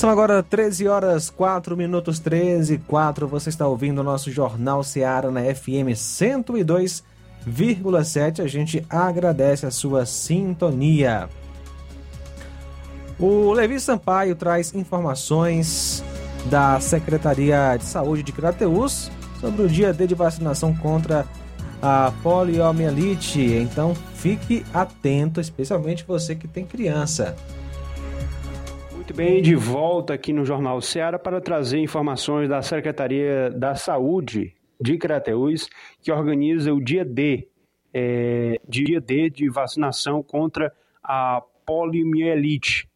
São agora 13 horas 4 minutos 13 e 4. Você está ouvindo o nosso Jornal Seara na FM 102,7. A gente agradece a sua sintonia. O Levi Sampaio traz informações da Secretaria de Saúde de Crateus sobre o dia D de vacinação contra a poliomielite. Então fique atento, especialmente você que tem criança. Muito bem, de volta aqui no Jornal Ceará para trazer informações da Secretaria da Saúde de Crateús, que organiza o dia D, é, dia D de vacinação contra a poliomielite.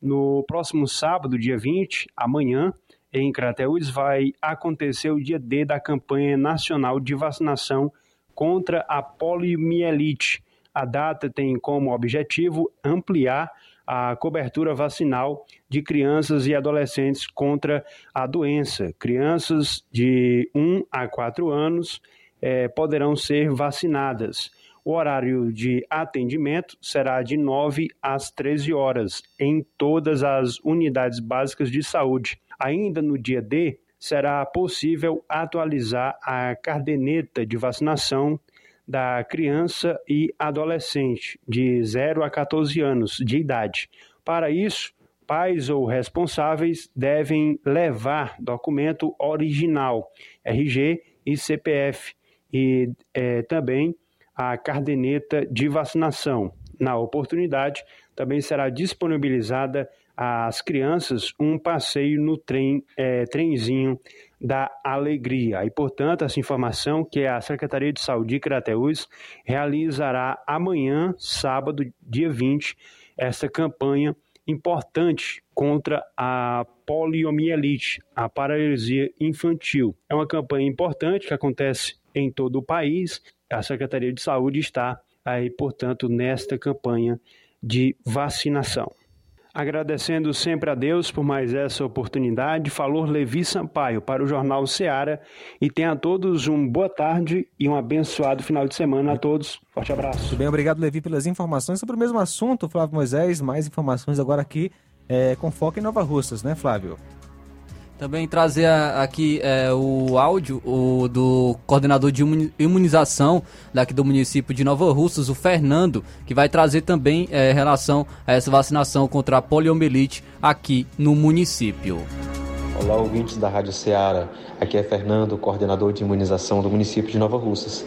No próximo sábado, dia 20, amanhã, em Crateús, vai acontecer o dia D da campanha nacional de vacinação contra a poliomielite. A data tem como objetivo ampliar a cobertura vacinal de crianças e adolescentes contra a doença. Crianças de 1 a 4 anos eh, poderão ser vacinadas. O horário de atendimento será de 9 às 13 horas em todas as unidades básicas de saúde. Ainda no dia D, será possível atualizar a caderneta de vacinação da criança e adolescente de 0 a 14 anos de idade. Para isso, pais ou responsáveis devem levar documento original, RG e CPF, e é, também a caderneta de vacinação. Na oportunidade, também será disponibilizada às crianças um passeio no trem, é, trenzinho da alegria. E, portanto, essa informação que a Secretaria de Saúde de Crateús realizará amanhã, sábado, dia 20, essa campanha importante contra a poliomielite, a paralisia infantil. É uma campanha importante que acontece em todo o país. A Secretaria de Saúde está aí, portanto, nesta campanha de vacinação. Agradecendo sempre a Deus por mais essa oportunidade, falou Levi Sampaio para o Jornal Seara e tenha a todos uma boa tarde e um abençoado final de semana a todos. Forte abraço. Muito bem, obrigado Levi pelas informações sobre o mesmo assunto, Flávio Moisés. Mais informações agora aqui é, com foco em Nova Russas, né, Flávio? Também trazer aqui é, o áudio o, do coordenador de imunização daqui do município de Nova Russas, o Fernando, que vai trazer também é, relação a essa vacinação contra a poliomielite aqui no município. Olá, ouvintes da Rádio Ceará. Aqui é Fernando, coordenador de imunização do município de Nova Russas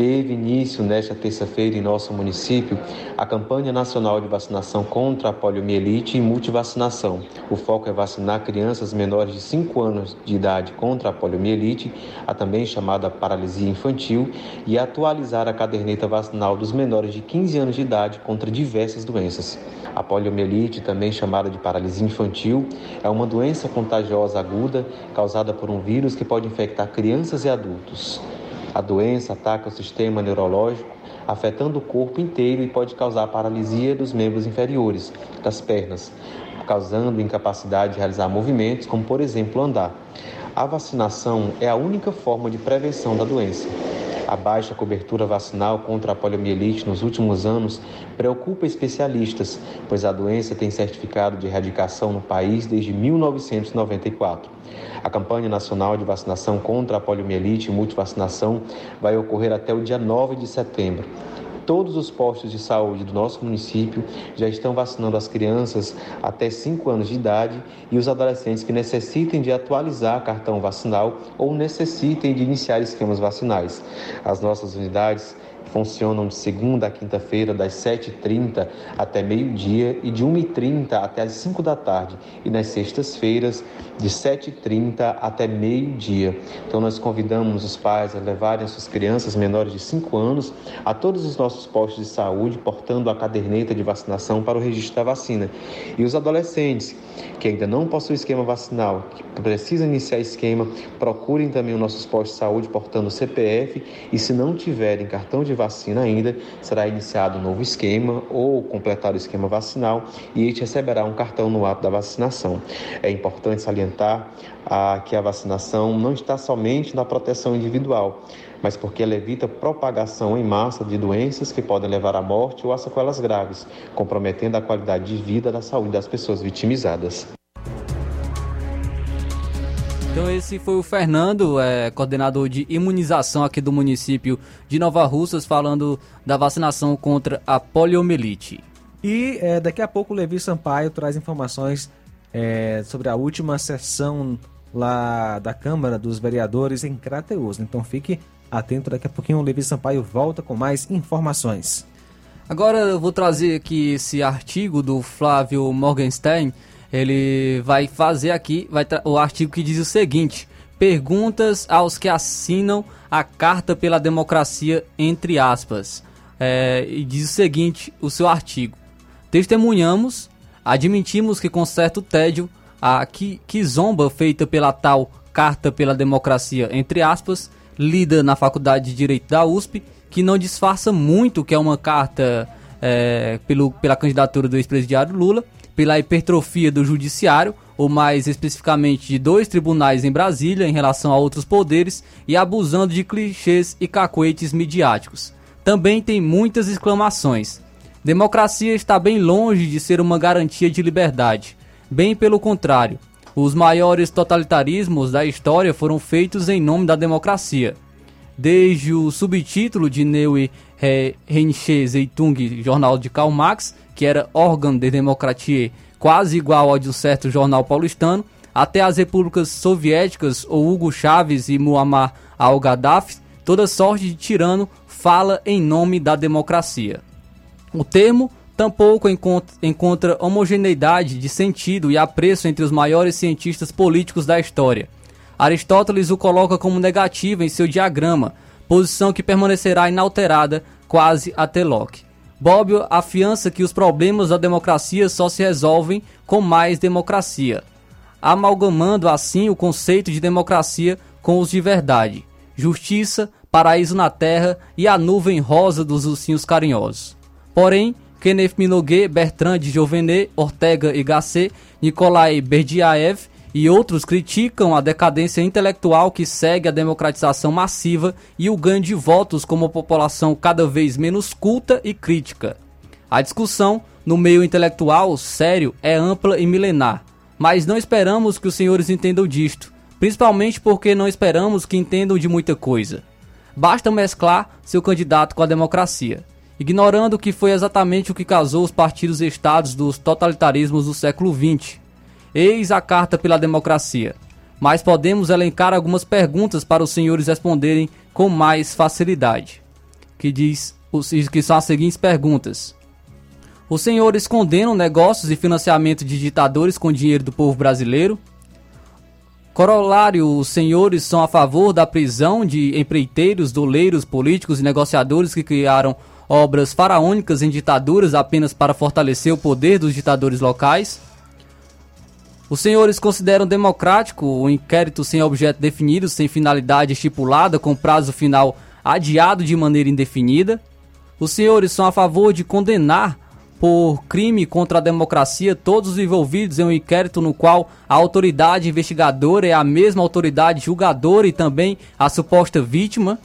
teve início nesta terça-feira em nosso município a campanha nacional de vacinação contra a poliomielite e multivacinação. O foco é vacinar crianças menores de 5 anos de idade contra a poliomielite, a também chamada paralisia infantil, e atualizar a caderneta vacinal dos menores de 15 anos de idade contra diversas doenças. A poliomielite, também chamada de paralisia infantil, é uma doença contagiosa aguda causada por um vírus que pode infectar crianças e adultos. A doença ataca o sistema neurológico, afetando o corpo inteiro e pode causar paralisia dos membros inferiores, das pernas, causando incapacidade de realizar movimentos, como por exemplo andar. A vacinação é a única forma de prevenção da doença. A baixa cobertura vacinal contra a poliomielite nos últimos anos preocupa especialistas, pois a doença tem certificado de erradicação no país desde 1994. A campanha nacional de vacinação contra a poliomielite e multivacinação vai ocorrer até o dia 9 de setembro todos os postos de saúde do nosso município já estão vacinando as crianças até 5 anos de idade e os adolescentes que necessitem de atualizar cartão vacinal ou necessitem de iniciar esquemas vacinais. As nossas unidades funcionam de segunda a quinta-feira, das 7h30 até meio-dia e de 1h30 até as 5 da tarde. E nas sextas-feiras, de 7h30 até meio-dia. Então, nós convidamos os pais a levarem suas crianças menores de 5 anos a todos os nossos postos de saúde, portando a caderneta de vacinação para o registro da vacina. E os adolescentes que ainda não possuem esquema vacinal, que precisam iniciar esquema, procurem também os nossos postos de saúde portando CPF e se não tiverem cartão de vacina ainda, será iniciado um novo esquema ou completar o esquema vacinal e este receberá um cartão no ato da vacinação. É importante salientar ah, que a vacinação não está somente na proteção individual, mas porque ela evita propagação em massa de doenças que podem levar à morte ou a sequelas graves, comprometendo a qualidade de vida da saúde das pessoas vitimizadas. Então esse foi o Fernando, é, coordenador de imunização aqui do município de Nova Russas, falando da vacinação contra a poliomielite. E é, daqui a pouco o Levi Sampaio traz informações é, sobre a última sessão lá da Câmara dos Vereadores em Crateus. Então fique atento, daqui a pouquinho o Levi Sampaio volta com mais informações. Agora eu vou trazer aqui esse artigo do Flávio Morgenstern. Ele vai fazer aqui vai o artigo que diz o seguinte: Perguntas aos que assinam a Carta pela Democracia, entre aspas. É, e diz o seguinte: o seu artigo. Testemunhamos, admitimos que com certo tédio a que, que zomba feita pela tal Carta pela Democracia, entre aspas, lida na Faculdade de Direito da USP, que não disfarça muito que é uma carta é, pelo, pela candidatura do ex-presidiário Lula, pela hipertrofia do judiciário, ou mais especificamente de dois tribunais em Brasília em relação a outros poderes e abusando de clichês e cacoetes midiáticos. Também tem muitas exclamações. Democracia está bem longe de ser uma garantia de liberdade. Bem pelo contrário, os maiores totalitarismos da história foram feitos em nome da democracia. Desde o subtítulo de Neue Rheinische Zeitung, jornal de Karl Marx, que era órgão de democracia quase igual ao de um certo jornal paulistano, até as repúblicas soviéticas ou Hugo Chávez e Muammar al-Gaddafi, toda sorte de tirano fala em nome da democracia. O termo tampouco encontra homogeneidade de sentido e apreço entre os maiores cientistas políticos da história. Aristóteles o coloca como negativo em seu diagrama, posição que permanecerá inalterada quase até Locke. Bobbio afiança que os problemas da democracia só se resolvem com mais democracia, amalgamando assim o conceito de democracia com os de verdade, justiça, paraíso na terra e a nuvem rosa dos ursinhos carinhosos. Porém, Kenneth Minogue, Bertrand de Jovenet, Ortega y Gasset, Nikolai Berdyaev e outros criticam a decadência intelectual que segue a democratização massiva e o ganho de votos como população cada vez menos culta e crítica. A discussão no meio intelectual sério é ampla e milenar, mas não esperamos que os senhores entendam disto, principalmente porque não esperamos que entendam de muita coisa. Basta mesclar seu candidato com a democracia, ignorando que foi exatamente o que casou os partidos e estados dos totalitarismos do século XX. Eis a carta pela democracia. Mas podemos elencar algumas perguntas para os senhores responderem com mais facilidade. Que diz que são as seguintes perguntas. Os senhores condenam negócios e financiamento de ditadores com dinheiro do povo brasileiro? Corolário, os senhores são a favor da prisão de empreiteiros, doleiros, políticos e negociadores que criaram obras faraônicas em ditaduras apenas para fortalecer o poder dos ditadores locais? Os senhores consideram democrático o inquérito sem objeto definido, sem finalidade estipulada, com prazo final adiado de maneira indefinida? Os senhores são a favor de condenar por crime contra a democracia todos os envolvidos em um inquérito no qual a autoridade investigadora é a mesma autoridade julgadora e também a suposta vítima.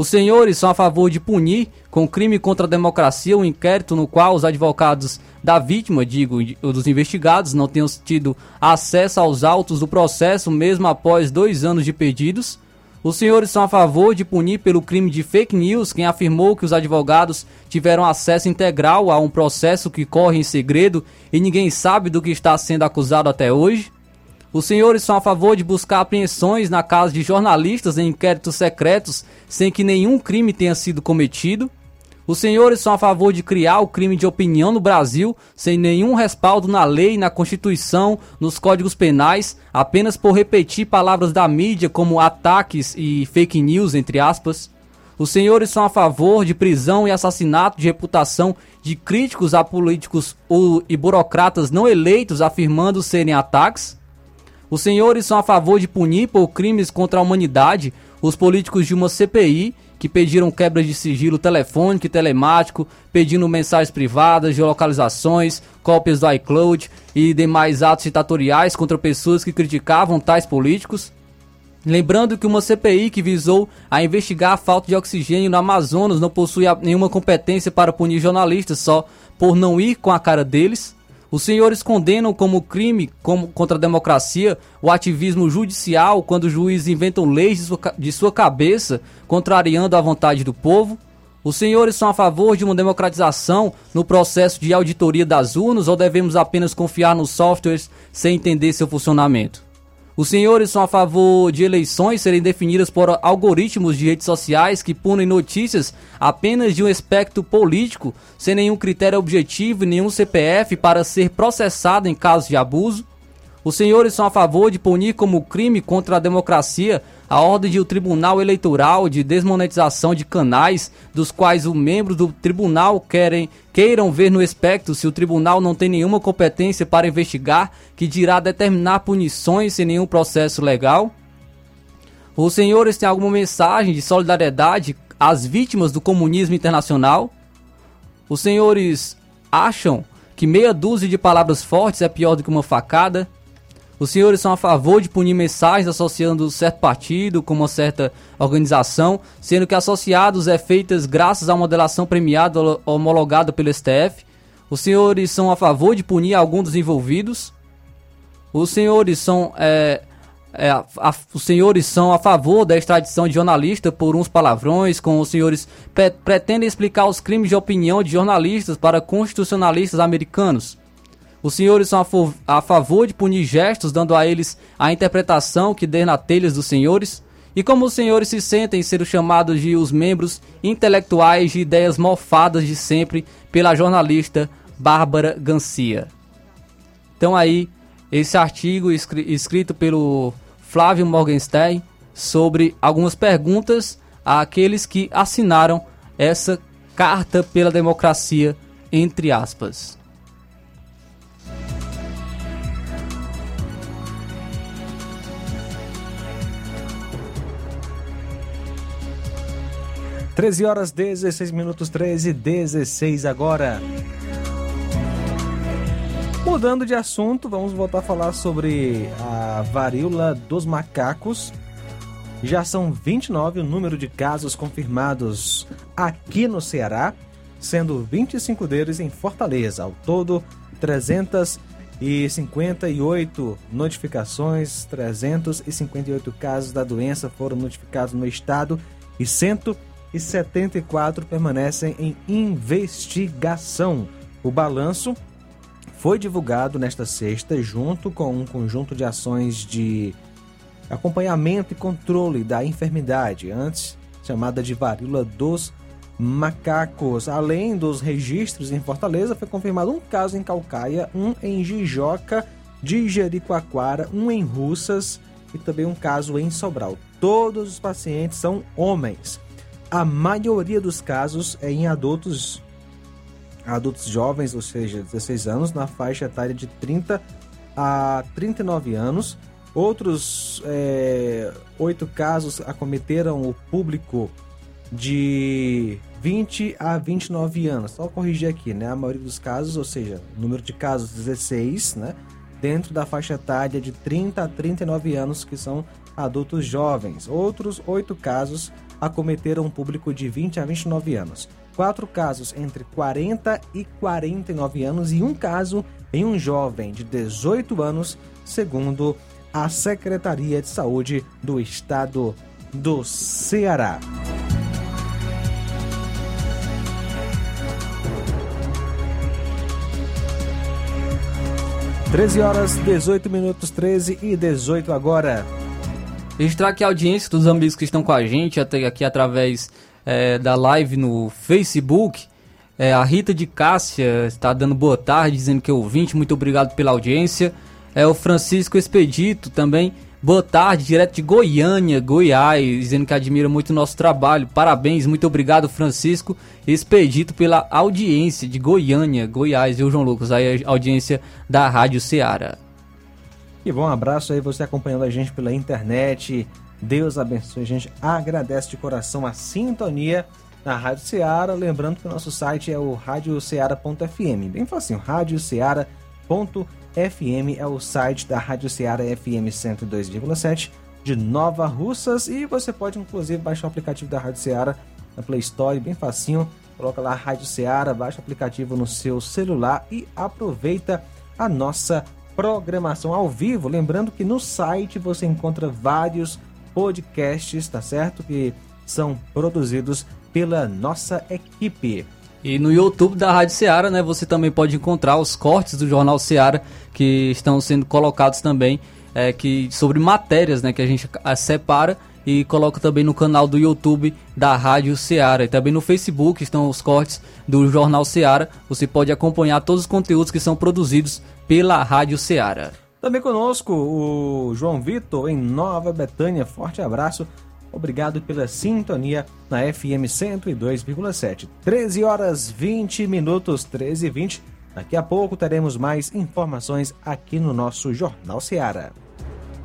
Os senhores são a favor de punir com crime contra a democracia um inquérito no qual os advogados da vítima, digo, dos investigados, não tenham tido acesso aos autos do processo mesmo após dois anos de pedidos. Os senhores são a favor de punir pelo crime de fake news quem afirmou que os advogados tiveram acesso integral a um processo que corre em segredo e ninguém sabe do que está sendo acusado até hoje? Os senhores são a favor de buscar apreensões na casa de jornalistas em inquéritos secretos sem que nenhum crime tenha sido cometido? Os senhores são a favor de criar o crime de opinião no Brasil sem nenhum respaldo na lei, na Constituição, nos códigos penais, apenas por repetir palavras da mídia como ataques e fake news, entre aspas. Os senhores são a favor de prisão e assassinato de reputação de críticos a políticos e burocratas não eleitos afirmando serem ataques? Os senhores são a favor de punir por crimes contra a humanidade os políticos de uma CPI que pediram quebra de sigilo telefônico e telemático, pedindo mensagens privadas, geolocalizações, cópias do iCloud e demais atos ditatoriais contra pessoas que criticavam tais políticos. Lembrando que uma CPI que visou a investigar a falta de oxigênio no Amazonas não possui nenhuma competência para punir jornalistas só por não ir com a cara deles. Os senhores condenam como crime como, contra a democracia o ativismo judicial quando juízes inventam leis de sua, de sua cabeça, contrariando a vontade do povo? Os senhores são a favor de uma democratização no processo de auditoria das urnas ou devemos apenas confiar nos softwares sem entender seu funcionamento? Os senhores são a favor de eleições serem definidas por algoritmos de redes sociais que punem notícias apenas de um espectro político, sem nenhum critério objetivo e nenhum CPF para ser processado em caso de abuso? Os senhores são a favor de punir como crime contra a democracia a ordem de o Tribunal Eleitoral de desmonetização de canais, dos quais os membros do tribunal querem, queiram ver no espectro se o tribunal não tem nenhuma competência para investigar, que dirá determinar punições sem nenhum processo legal? Os senhores têm alguma mensagem de solidariedade às vítimas do comunismo internacional? Os senhores acham que meia dúzia de palavras fortes é pior do que uma facada? Os senhores são a favor de punir mensagens associando certo partido com uma certa organização, sendo que associados é feitas graças a uma delação premiada homologada pelo STF. Os senhores são a favor de punir algum dos envolvidos. Os senhores são é, é, a, a, os senhores são a favor da extradição de jornalista por uns palavrões, com os senhores pretendem explicar os crimes de opinião de jornalistas para constitucionalistas americanos. Os senhores são a, a favor de punir gestos, dando a eles a interpretação que der na telhas dos senhores? E como os senhores se sentem ser chamados de os membros intelectuais de ideias mofadas de sempre pela jornalista Bárbara Gancia? Então aí, esse artigo escrito pelo Flávio Morgenstern sobre algumas perguntas àqueles que assinaram essa carta pela democracia, entre aspas. 13 horas 16 minutos 13 16 agora. Mudando de assunto, vamos voltar a falar sobre a varíola dos macacos. Já são 29 o número de casos confirmados aqui no Ceará, sendo 25 deles em Fortaleza. Ao todo, 358 notificações, 358 casos da doença foram notificados no estado e 100 e 74 permanecem em investigação. O balanço foi divulgado nesta sexta junto com um conjunto de ações de acompanhamento e controle da enfermidade, antes chamada de varíola dos macacos. Além dos registros em Fortaleza, foi confirmado um caso em Calcaia, um em Jijoca, de Jericoacoara, um em Russas e também um caso em Sobral. Todos os pacientes são homens. A maioria dos casos é em adultos adultos jovens, ou seja, 16 anos, na faixa etária de 30 a 39 anos. Outros é, oito casos acometeram o público de 20 a 29 anos. Só corrigir aqui, né? A maioria dos casos, ou seja, número de casos 16, né? Dentro da faixa etária de 30 a 39 anos, que são adultos jovens. Outros oito casos acometeram um público de 20 a 29 anos. Quatro casos entre 40 e 49 anos e um caso em um jovem de 18 anos, segundo a Secretaria de Saúde do Estado do Ceará. Treze horas, 18 minutos, 13 e 18 agora. Registrar aqui a audiência dos amigos que estão com a gente até aqui através é, da live no Facebook. É, a Rita de Cássia está dando boa tarde, dizendo que é ouvinte, muito obrigado pela audiência. É o Francisco Expedito também, boa tarde, direto de Goiânia, Goiás, dizendo que admira muito o nosso trabalho. Parabéns, muito obrigado, Francisco Expedito, pela audiência de Goiânia, Goiás, viu, João Lucas? Aí a audiência da Rádio Ceará. E bom, abraço aí você acompanhando a gente pela internet. Deus abençoe, a gente agradece de coração a sintonia na Rádio Ceará. Lembrando que o nosso site é o radioceara.fm. Bem facinho, radioceara.fm é o site da Rádio Ceará FM 102,7 de Nova Russas. E você pode inclusive baixar o aplicativo da Rádio Ceará na Play Store, bem facinho. Coloca lá Rádio Ceará, baixa o aplicativo no seu celular e aproveita a nossa programação ao vivo. Lembrando que no site você encontra vários podcasts, tá certo? Que são produzidos pela nossa equipe. E no YouTube da Rádio Ceará, né, você também pode encontrar os cortes do Jornal Ceará que estão sendo colocados também é, que sobre matérias, né, que a gente separa e coloca também no canal do YouTube da Rádio Ceará e também no Facebook estão os cortes do Jornal Ceará. Você pode acompanhar todos os conteúdos que são produzidos pela Rádio Ceará. Também conosco o João Vitor em Nova Betânia. Forte abraço. Obrigado pela sintonia na FM 102,7. 13 horas 20 minutos, 13 e 20. Daqui a pouco teremos mais informações aqui no nosso Jornal Ceará.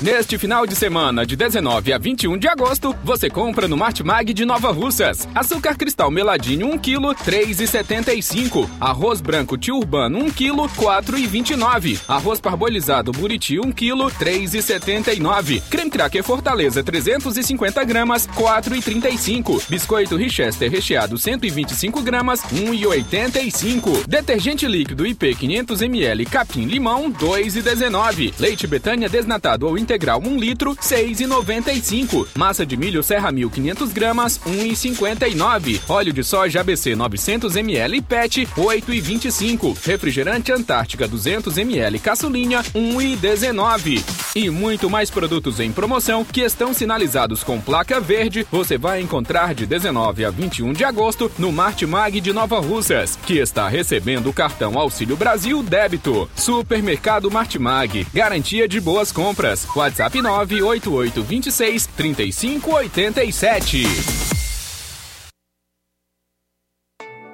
Neste final de semana, de 19 a 21 de agosto, você compra no Martimag de Nova Russas. Açúcar cristal meladinho 1 kg, 3,75. Arroz branco tio urbano 1 kg, 4,29. Arroz parbolizado buriti 1 kg, 3,79. Creme cracker Fortaleza 350 gramas, 4,35. Biscoito Richester recheado 125 gramas, 1,85. Detergente líquido IP 500 ml capim limão, 2,19. Leite Betânia desnatado ou integral 1 litro, 6,95. Massa de milho Serra 1500 gramas, 1,59. Óleo de soja ABC 900 ml PET, 8,25. Refrigerante Antártica 200 ml caçulinha, 1,19. E muito mais produtos em promoção que estão sinalizados com placa verde, você vai encontrar de 19 a 21 de agosto no Martimag de Nova Russas, que está recebendo o cartão Auxílio Brasil Débito. Supermercado Martimag, garantia de boas compras. WhatsApp 988 26 35 87.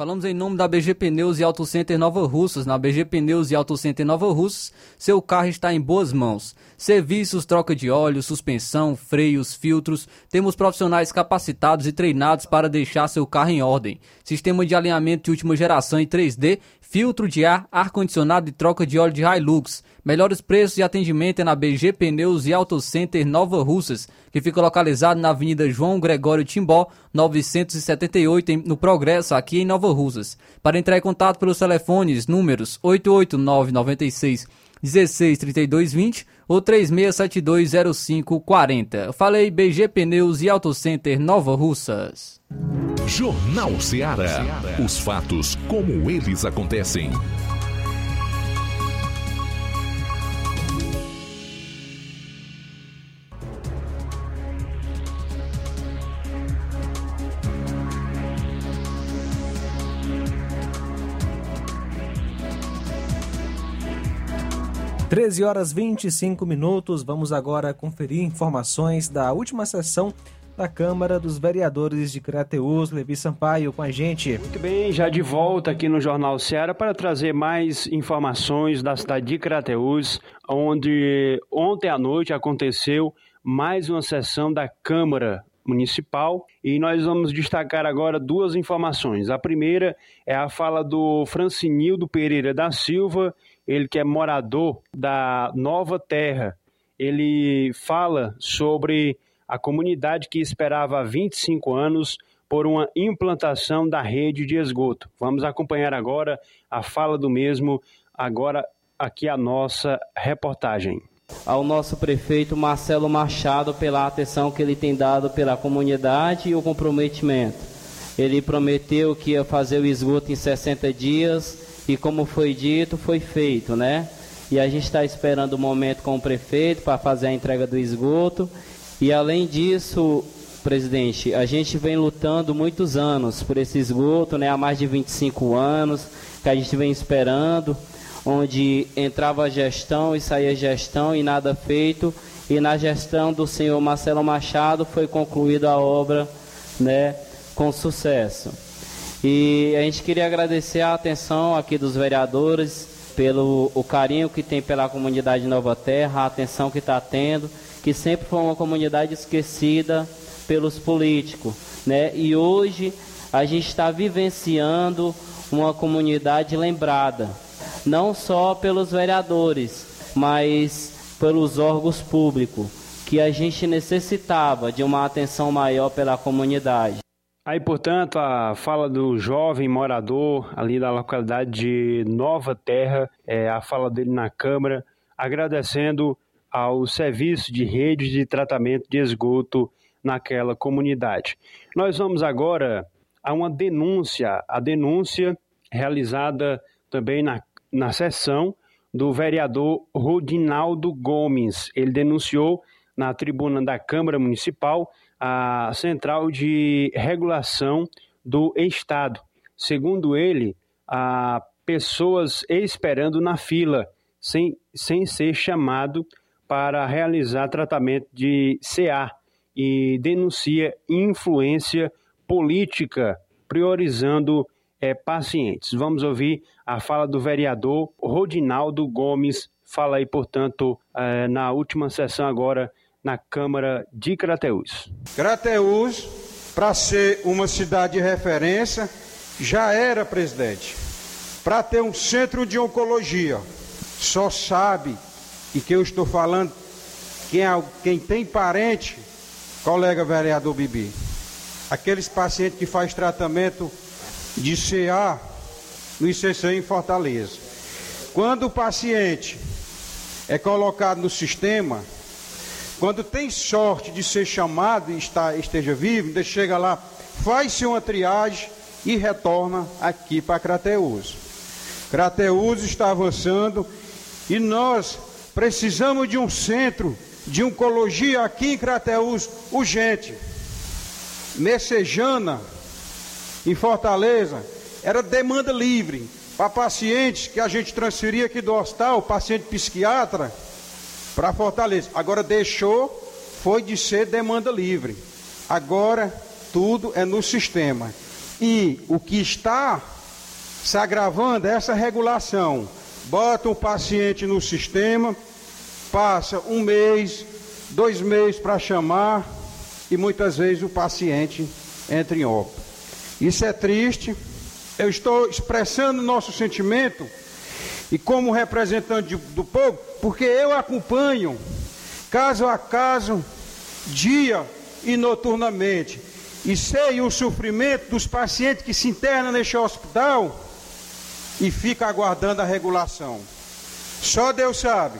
Falamos em nome da BG Pneus e Auto Center Nova Russas. Na BG Pneus e Auto Center Nova Russas, seu carro está em boas mãos. Serviços, troca de óleo, suspensão, freios, filtros. Temos profissionais capacitados e treinados para deixar seu carro em ordem. Sistema de alinhamento de última geração em 3D, filtro de ar, ar-condicionado e troca de óleo de Hilux. Melhores preços e atendimento é na BG Pneus e Auto Center Nova Russas, que fica localizado na Avenida João Gregório Timbó, 978, no Progresso, aqui em Nova Russas. Para entrar em contato pelos telefones, números 889 96 163220 ou 36720540. Eu falei BG Pneus e Auto Center Nova Russas. Jornal Ceará. Os fatos como eles acontecem. Treze horas 25 minutos. Vamos agora conferir informações da última sessão da Câmara dos Vereadores de Crateus. Levi Sampaio com a gente. Muito bem, já de volta aqui no Jornal Ceará para trazer mais informações da cidade de Crateus, onde ontem à noite aconteceu mais uma sessão da Câmara Municipal e nós vamos destacar agora duas informações. A primeira é a fala do Francinildo Pereira da Silva, ele que é morador da Nova Terra. Ele fala sobre a comunidade que esperava há 25 anos por uma implantação da rede de esgoto. Vamos acompanhar agora a fala do mesmo, agora aqui a nossa reportagem. ao nosso prefeito Marcelo Machado pela atenção que ele tem dado pela comunidade e o comprometimento. Ele prometeu que ia fazer o esgoto em 60 dias e, como foi dito, foi feito, né? E a gente está esperando o momento com o prefeito para fazer a entrega do esgoto. E além disso, presidente, a gente vem lutando muitos anos por esse esgoto, né? Há mais de 25 anos que a gente vem esperando onde entrava a gestão e saía a gestão e nada feito. E na gestão do senhor Marcelo Machado foi concluída a obra né, com sucesso. E a gente queria agradecer a atenção aqui dos vereadores, pelo o carinho que tem pela comunidade Nova Terra, a atenção que está tendo, que sempre foi uma comunidade esquecida pelos políticos. Né? E hoje a gente está vivenciando uma comunidade lembrada não só pelos vereadores, mas pelos órgãos públicos, que a gente necessitava de uma atenção maior pela comunidade. Aí, portanto, a fala do jovem morador ali da localidade de Nova Terra, é, a fala dele na Câmara, agradecendo ao serviço de redes de tratamento de esgoto naquela comunidade. Nós vamos agora a uma denúncia, a denúncia realizada também na na sessão do vereador Rodinaldo Gomes. Ele denunciou na tribuna da Câmara Municipal a Central de Regulação do Estado. Segundo ele, há pessoas esperando na fila, sem, sem ser chamado para realizar tratamento de CA e denuncia influência política, priorizando é, pacientes. Vamos ouvir a fala do vereador Rodinaldo Gomes. Fala aí, portanto, é, na última sessão agora na Câmara de Crateús. Crateús, para ser uma cidade de referência, já era presidente. Para ter um centro de oncologia, só sabe, e que eu estou falando, quem, é, quem tem parente, colega vereador Bibi, aqueles pacientes que faz tratamento de CA no ICC em Fortaleza. Quando o paciente é colocado no sistema, quando tem sorte de ser chamado e está, esteja vivo, chega lá, faz-se uma triagem e retorna aqui para Crateus. Crateus está avançando e nós precisamos de um centro de oncologia aqui em Crateus urgente. Messejana em Fortaleza, era demanda livre para pacientes que a gente transferia aqui do hospital, paciente psiquiatra, para Fortaleza. Agora deixou, foi de ser demanda livre. Agora tudo é no sistema. E o que está se agravando é essa regulação. Bota o paciente no sistema, passa um mês, dois meses para chamar, e muitas vezes o paciente entra em óbito. Isso é triste. Eu estou expressando nosso sentimento e como representante do povo, porque eu acompanho caso a caso, dia e noturnamente, e sei o sofrimento dos pacientes que se internam neste hospital e fica aguardando a regulação. Só Deus sabe.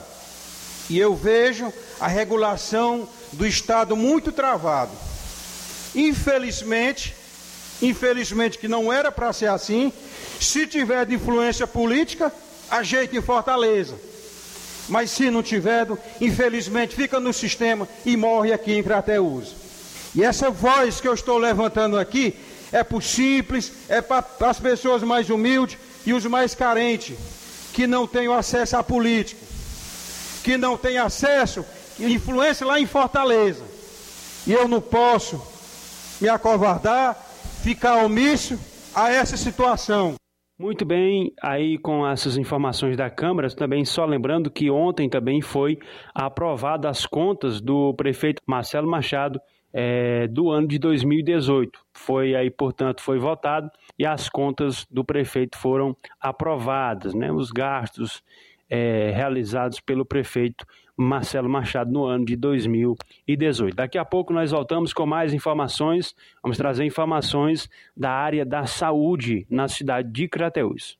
E eu vejo a regulação do Estado muito travado. Infelizmente, Infelizmente que não era para ser assim. Se tiver de influência política, ajeite em Fortaleza. Mas se não tiver, infelizmente fica no sistema e morre aqui em Crateús. E essa voz que eu estou levantando aqui é para os simples, é para as pessoas mais humildes e os mais carentes, que não têm acesso à política, que não têm acesso e influência lá em Fortaleza. E eu não posso me acovardar ficar omisso a essa situação. Muito bem, aí com essas informações da Câmara, também só lembrando que ontem também foi aprovada as contas do prefeito Marcelo Machado é, do ano de 2018. Foi aí, portanto, foi votado e as contas do prefeito foram aprovadas, né? Os gastos é, realizados pelo prefeito Marcelo Machado no ano de 2018. Daqui a pouco nós voltamos com mais informações. Vamos trazer informações da área da saúde na cidade de Crateús.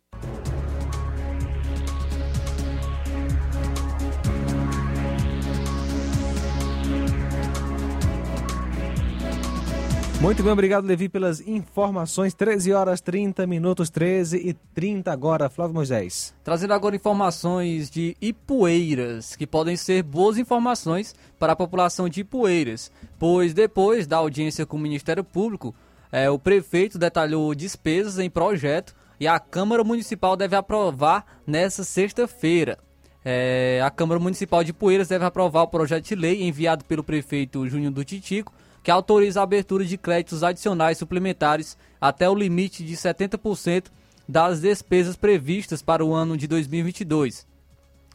Muito bem, obrigado, Levi, pelas informações. 13 horas 30 minutos, 13 e 30 agora. Flávio Moisés. Trazendo agora informações de Ipueiras, que podem ser boas informações para a população de Ipueiras, pois depois da audiência com o Ministério Público, é, o prefeito detalhou despesas em projeto e a Câmara Municipal deve aprovar nessa sexta-feira. É, a Câmara Municipal de Poeiras deve aprovar o projeto de lei enviado pelo prefeito Júnior do Titico, que autoriza a abertura de créditos adicionais suplementares até o limite de 70% das despesas previstas para o ano de 2022.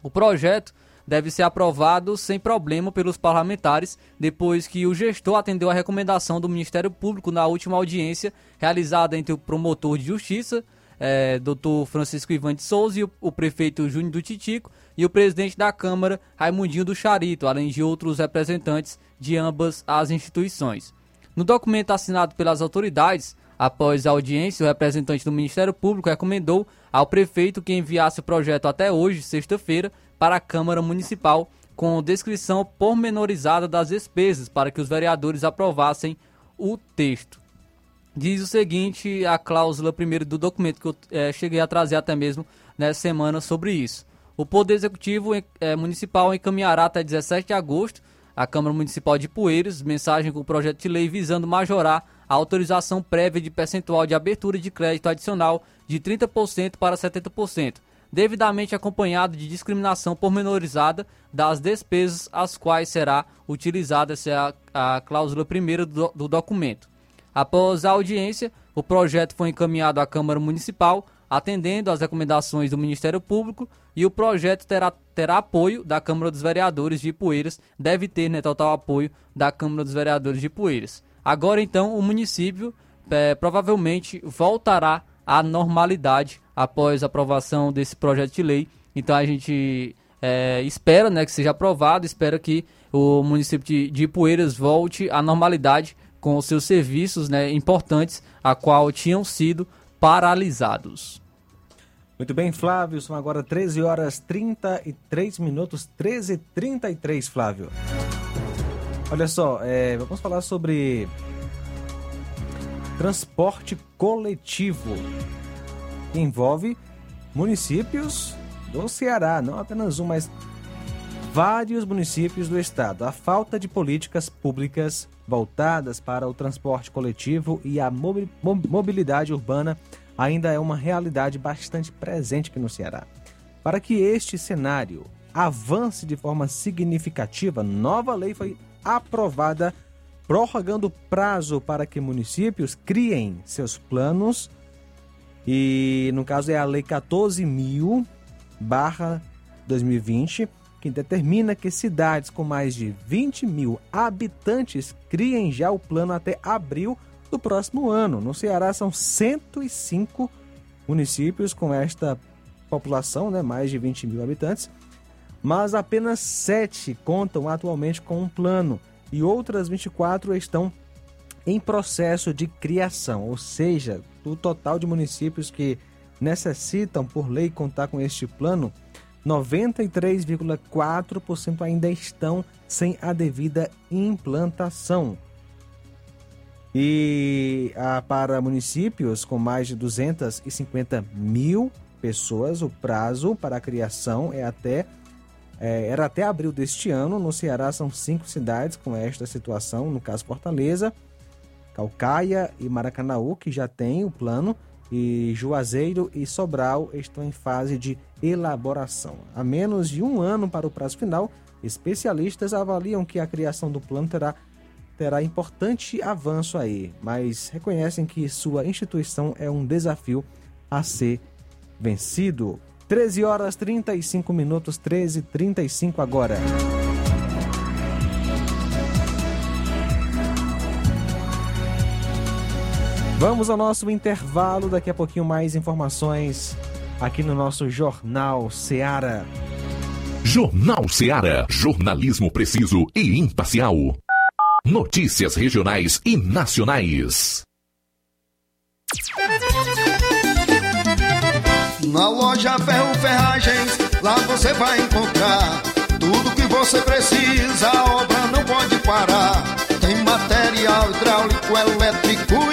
O projeto deve ser aprovado sem problema pelos parlamentares, depois que o gestor atendeu a recomendação do Ministério Público na última audiência realizada entre o promotor de justiça, é, Dr. Francisco Ivan de Souza, e o, o prefeito Júnior do Titico, e o presidente da Câmara, Raimundinho do Charito, além de outros representantes de ambas as instituições. No documento assinado pelas autoridades, após a audiência, o representante do Ministério Público recomendou ao prefeito que enviasse o projeto até hoje, sexta-feira, para a Câmara Municipal, com descrição pormenorizada das despesas, para que os vereadores aprovassem o texto. Diz o seguinte, a cláusula primeiro do documento, que eu é, cheguei a trazer até mesmo nessa semana sobre isso. O Poder Executivo é, Municipal encaminhará até 17 de agosto à Câmara Municipal de Poeiras mensagem com o projeto de lei visando majorar a autorização prévia de percentual de abertura de crédito adicional de 30% para 70%, devidamente acompanhado de discriminação pormenorizada das despesas às quais será utilizada essa é a, a cláusula primeira do, do documento. Após a audiência, o projeto foi encaminhado à Câmara Municipal, atendendo às recomendações do Ministério Público, e o projeto terá, terá apoio da Câmara dos Vereadores de Ipueiras, deve ter né, total apoio da Câmara dos Vereadores de Ipueiras. Agora, então, o município é, provavelmente voltará à normalidade após a aprovação desse projeto de lei. Então, a gente é, espera né, que seja aprovado, espera que o município de, de Ipueiras volte à normalidade com os seus serviços né, importantes, a qual tinham sido paralisados. Muito bem, Flávio, são agora 13 horas 33 minutos, 13 e 33, Flávio. Olha só, é, vamos falar sobre transporte coletivo, que envolve municípios do Ceará, não apenas um, mas vários municípios do estado. A falta de políticas públicas voltadas para o transporte coletivo e a mobilidade urbana ainda é uma realidade bastante presente aqui no Ceará. Para que este cenário avance de forma significativa, nova lei foi aprovada prorrogando prazo para que municípios criem seus planos e no caso é a lei 14.000 barra 2020 que determina que cidades com mais de 20 mil habitantes criem já o plano até abril do próximo ano. No Ceará são 105 municípios com esta população, né, mais de 20 mil habitantes, mas apenas 7 contam atualmente com um plano e outras 24 estão em processo de criação, ou seja, o total de municípios que necessitam por lei contar com este plano 93,4% ainda estão sem a devida implantação. E ah, para municípios com mais de 250 mil pessoas, o prazo para a criação é até é, era até abril deste ano. No Ceará são cinco cidades com esta situação, no caso Fortaleza, Calcaia e Maracanaú, que já tem o plano e Juazeiro e Sobral estão em fase de elaboração. A menos de um ano para o prazo final, especialistas avaliam que a criação do plano terá, terá importante avanço aí, mas reconhecem que sua instituição é um desafio a ser vencido. 13 horas 35 minutos, 13 35 agora. Vamos ao nosso intervalo, daqui a pouquinho mais informações aqui no nosso Jornal Seara. Jornal Seara. Jornalismo preciso e imparcial. Notícias regionais e nacionais. Na loja Ferro Ferragens, lá você vai encontrar tudo que você precisa, a obra não pode parar. Tem material hidráulico, elétrico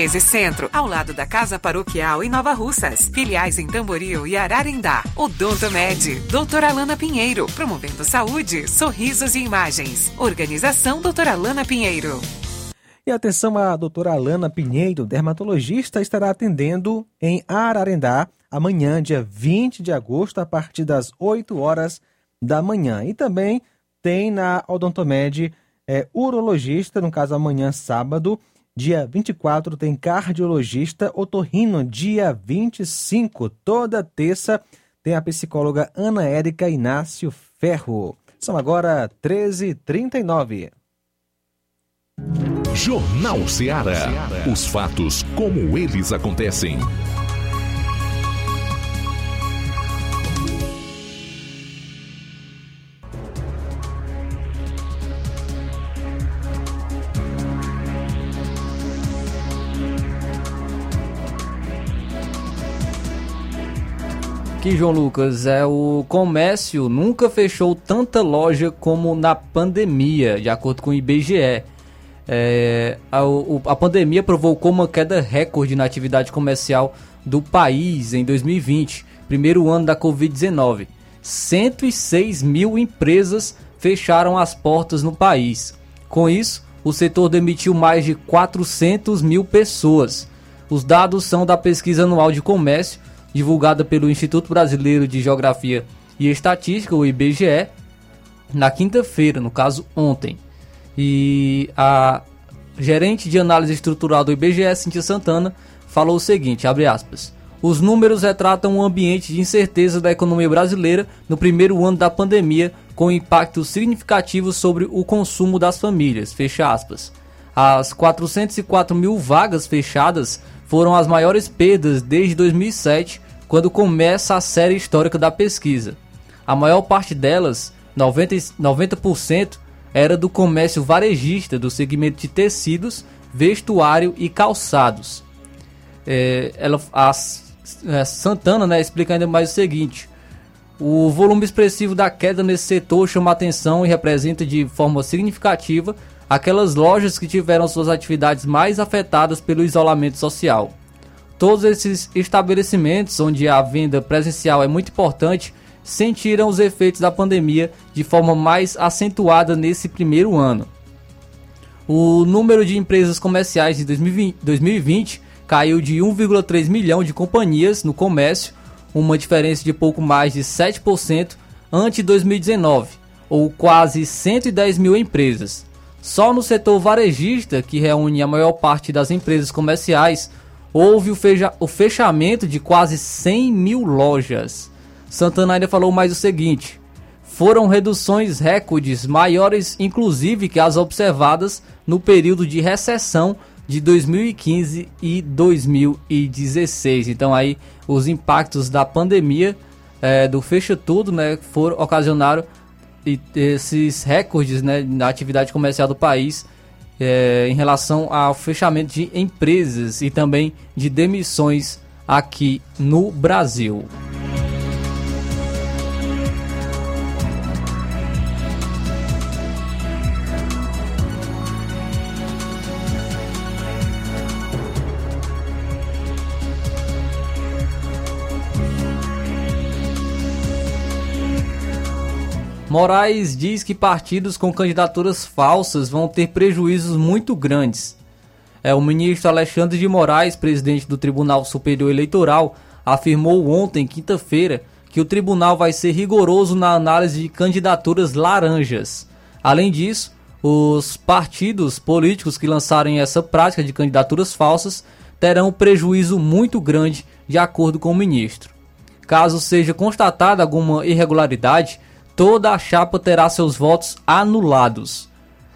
1213 Centro, ao lado da Casa Paroquial em Nova Russas. Filiais em Tamboril e Ararindá. Odonto Med, doutora Alana Pinheiro, promovendo saúde, sorrisos e imagens. Organização doutora Alana Pinheiro. E atenção, a doutora Alana Pinheiro, dermatologista, estará atendendo em Ararendá amanhã, dia 20 de agosto, a partir das 8 horas da manhã. E também tem na Odontomed é, urologista, no caso amanhã, sábado, Dia 24 tem cardiologista otorrino. Dia 25, toda terça, tem a psicóloga Ana Érica Inácio Ferro. São agora 13h39. Jornal Ceará. Os fatos como eles acontecem. Aqui, João Lucas, é o comércio nunca fechou tanta loja como na pandemia, de acordo com o IBGE. É, a, a pandemia provocou uma queda recorde na atividade comercial do país em 2020, primeiro ano da Covid-19. 106 mil empresas fecharam as portas no país. Com isso, o setor demitiu mais de 400 mil pessoas. Os dados são da pesquisa anual de comércio divulgada pelo Instituto Brasileiro de Geografia e Estatística, o IBGE, na quinta-feira, no caso ontem. E a gerente de análise estrutural do IBGE, Cintia Santana, falou o seguinte, abre aspas: Os números retratam um ambiente de incerteza da economia brasileira no primeiro ano da pandemia, com impacto significativo sobre o consumo das famílias. Fecha aspas. As 404 mil vagas fechadas foram as maiores perdas desde 2007, quando começa a série histórica da pesquisa. A maior parte delas, 90%, 90% era do comércio varejista do segmento de tecidos, vestuário e calçados. É, ela, a, a Santana né, explica ainda mais o seguinte: o volume expressivo da queda nesse setor chama atenção e representa de forma significativa aquelas lojas que tiveram suas atividades mais afetadas pelo isolamento social. Todos esses estabelecimentos onde a venda presencial é muito importante sentiram os efeitos da pandemia de forma mais acentuada nesse primeiro ano. O número de empresas comerciais de 2020, 2020 caiu de 1,3 milhão de companhias no comércio, uma diferença de pouco mais de 7% ante 2019, ou quase 110 mil empresas. Só no setor varejista, que reúne a maior parte das empresas comerciais, houve o, fecha o fechamento de quase 100 mil lojas. Santana ainda falou mais o seguinte: foram reduções recordes maiores, inclusive, que as observadas no período de recessão de 2015 e 2016. Então aí os impactos da pandemia é, do fecha tudo, né, foram ocasionaram esses recordes, né, na atividade comercial do país é, em relação ao fechamento de empresas e também de demissões aqui no Brasil. Moraes diz que partidos com candidaturas falsas vão ter prejuízos muito grandes. É, o ministro Alexandre de Moraes, presidente do Tribunal Superior Eleitoral, afirmou ontem, quinta-feira, que o tribunal vai ser rigoroso na análise de candidaturas laranjas. Além disso, os partidos políticos que lançarem essa prática de candidaturas falsas terão prejuízo muito grande, de acordo com o ministro. Caso seja constatada alguma irregularidade, toda a chapa terá seus votos anulados.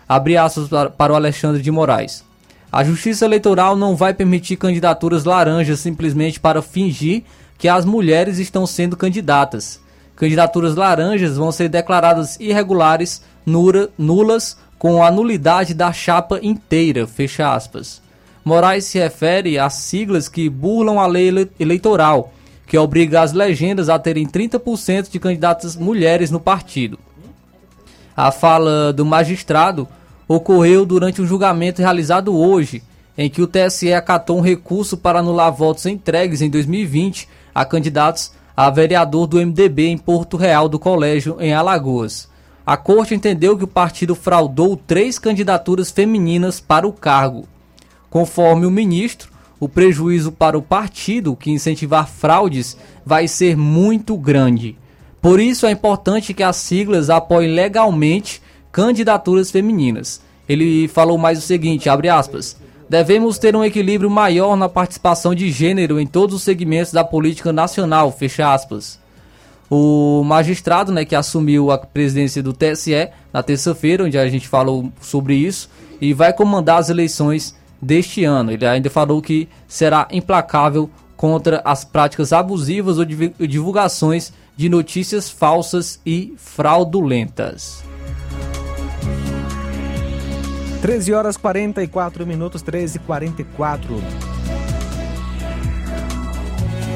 Abre aspas para o Alexandre de Moraes. A Justiça Eleitoral não vai permitir candidaturas laranjas simplesmente para fingir que as mulheres estão sendo candidatas. Candidaturas laranjas vão ser declaradas irregulares, nulas, com a nulidade da chapa inteira. Fecha aspas. Moraes se refere às siglas que burlam a lei eleitoral que obriga as legendas a terem 30% de candidatas mulheres no partido. A fala do magistrado ocorreu durante um julgamento realizado hoje, em que o TSE acatou um recurso para anular votos entregues em 2020 a candidatos a vereador do MDB em Porto Real do Colégio, em Alagoas. A corte entendeu que o partido fraudou três candidaturas femininas para o cargo. Conforme o ministro, o prejuízo para o partido que incentivar fraudes vai ser muito grande. Por isso é importante que as siglas apoiem legalmente candidaturas femininas. Ele falou mais o seguinte, abre aspas: Devemos ter um equilíbrio maior na participação de gênero em todos os segmentos da política nacional, fecha aspas. O magistrado, né, que assumiu a presidência do TSE na terça-feira, onde a gente falou sobre isso, e vai comandar as eleições deste ano. Ele ainda falou que será implacável contra as práticas abusivas ou divulgações de notícias falsas e fraudulentas. 13 horas 44 minutos, 13 e 44.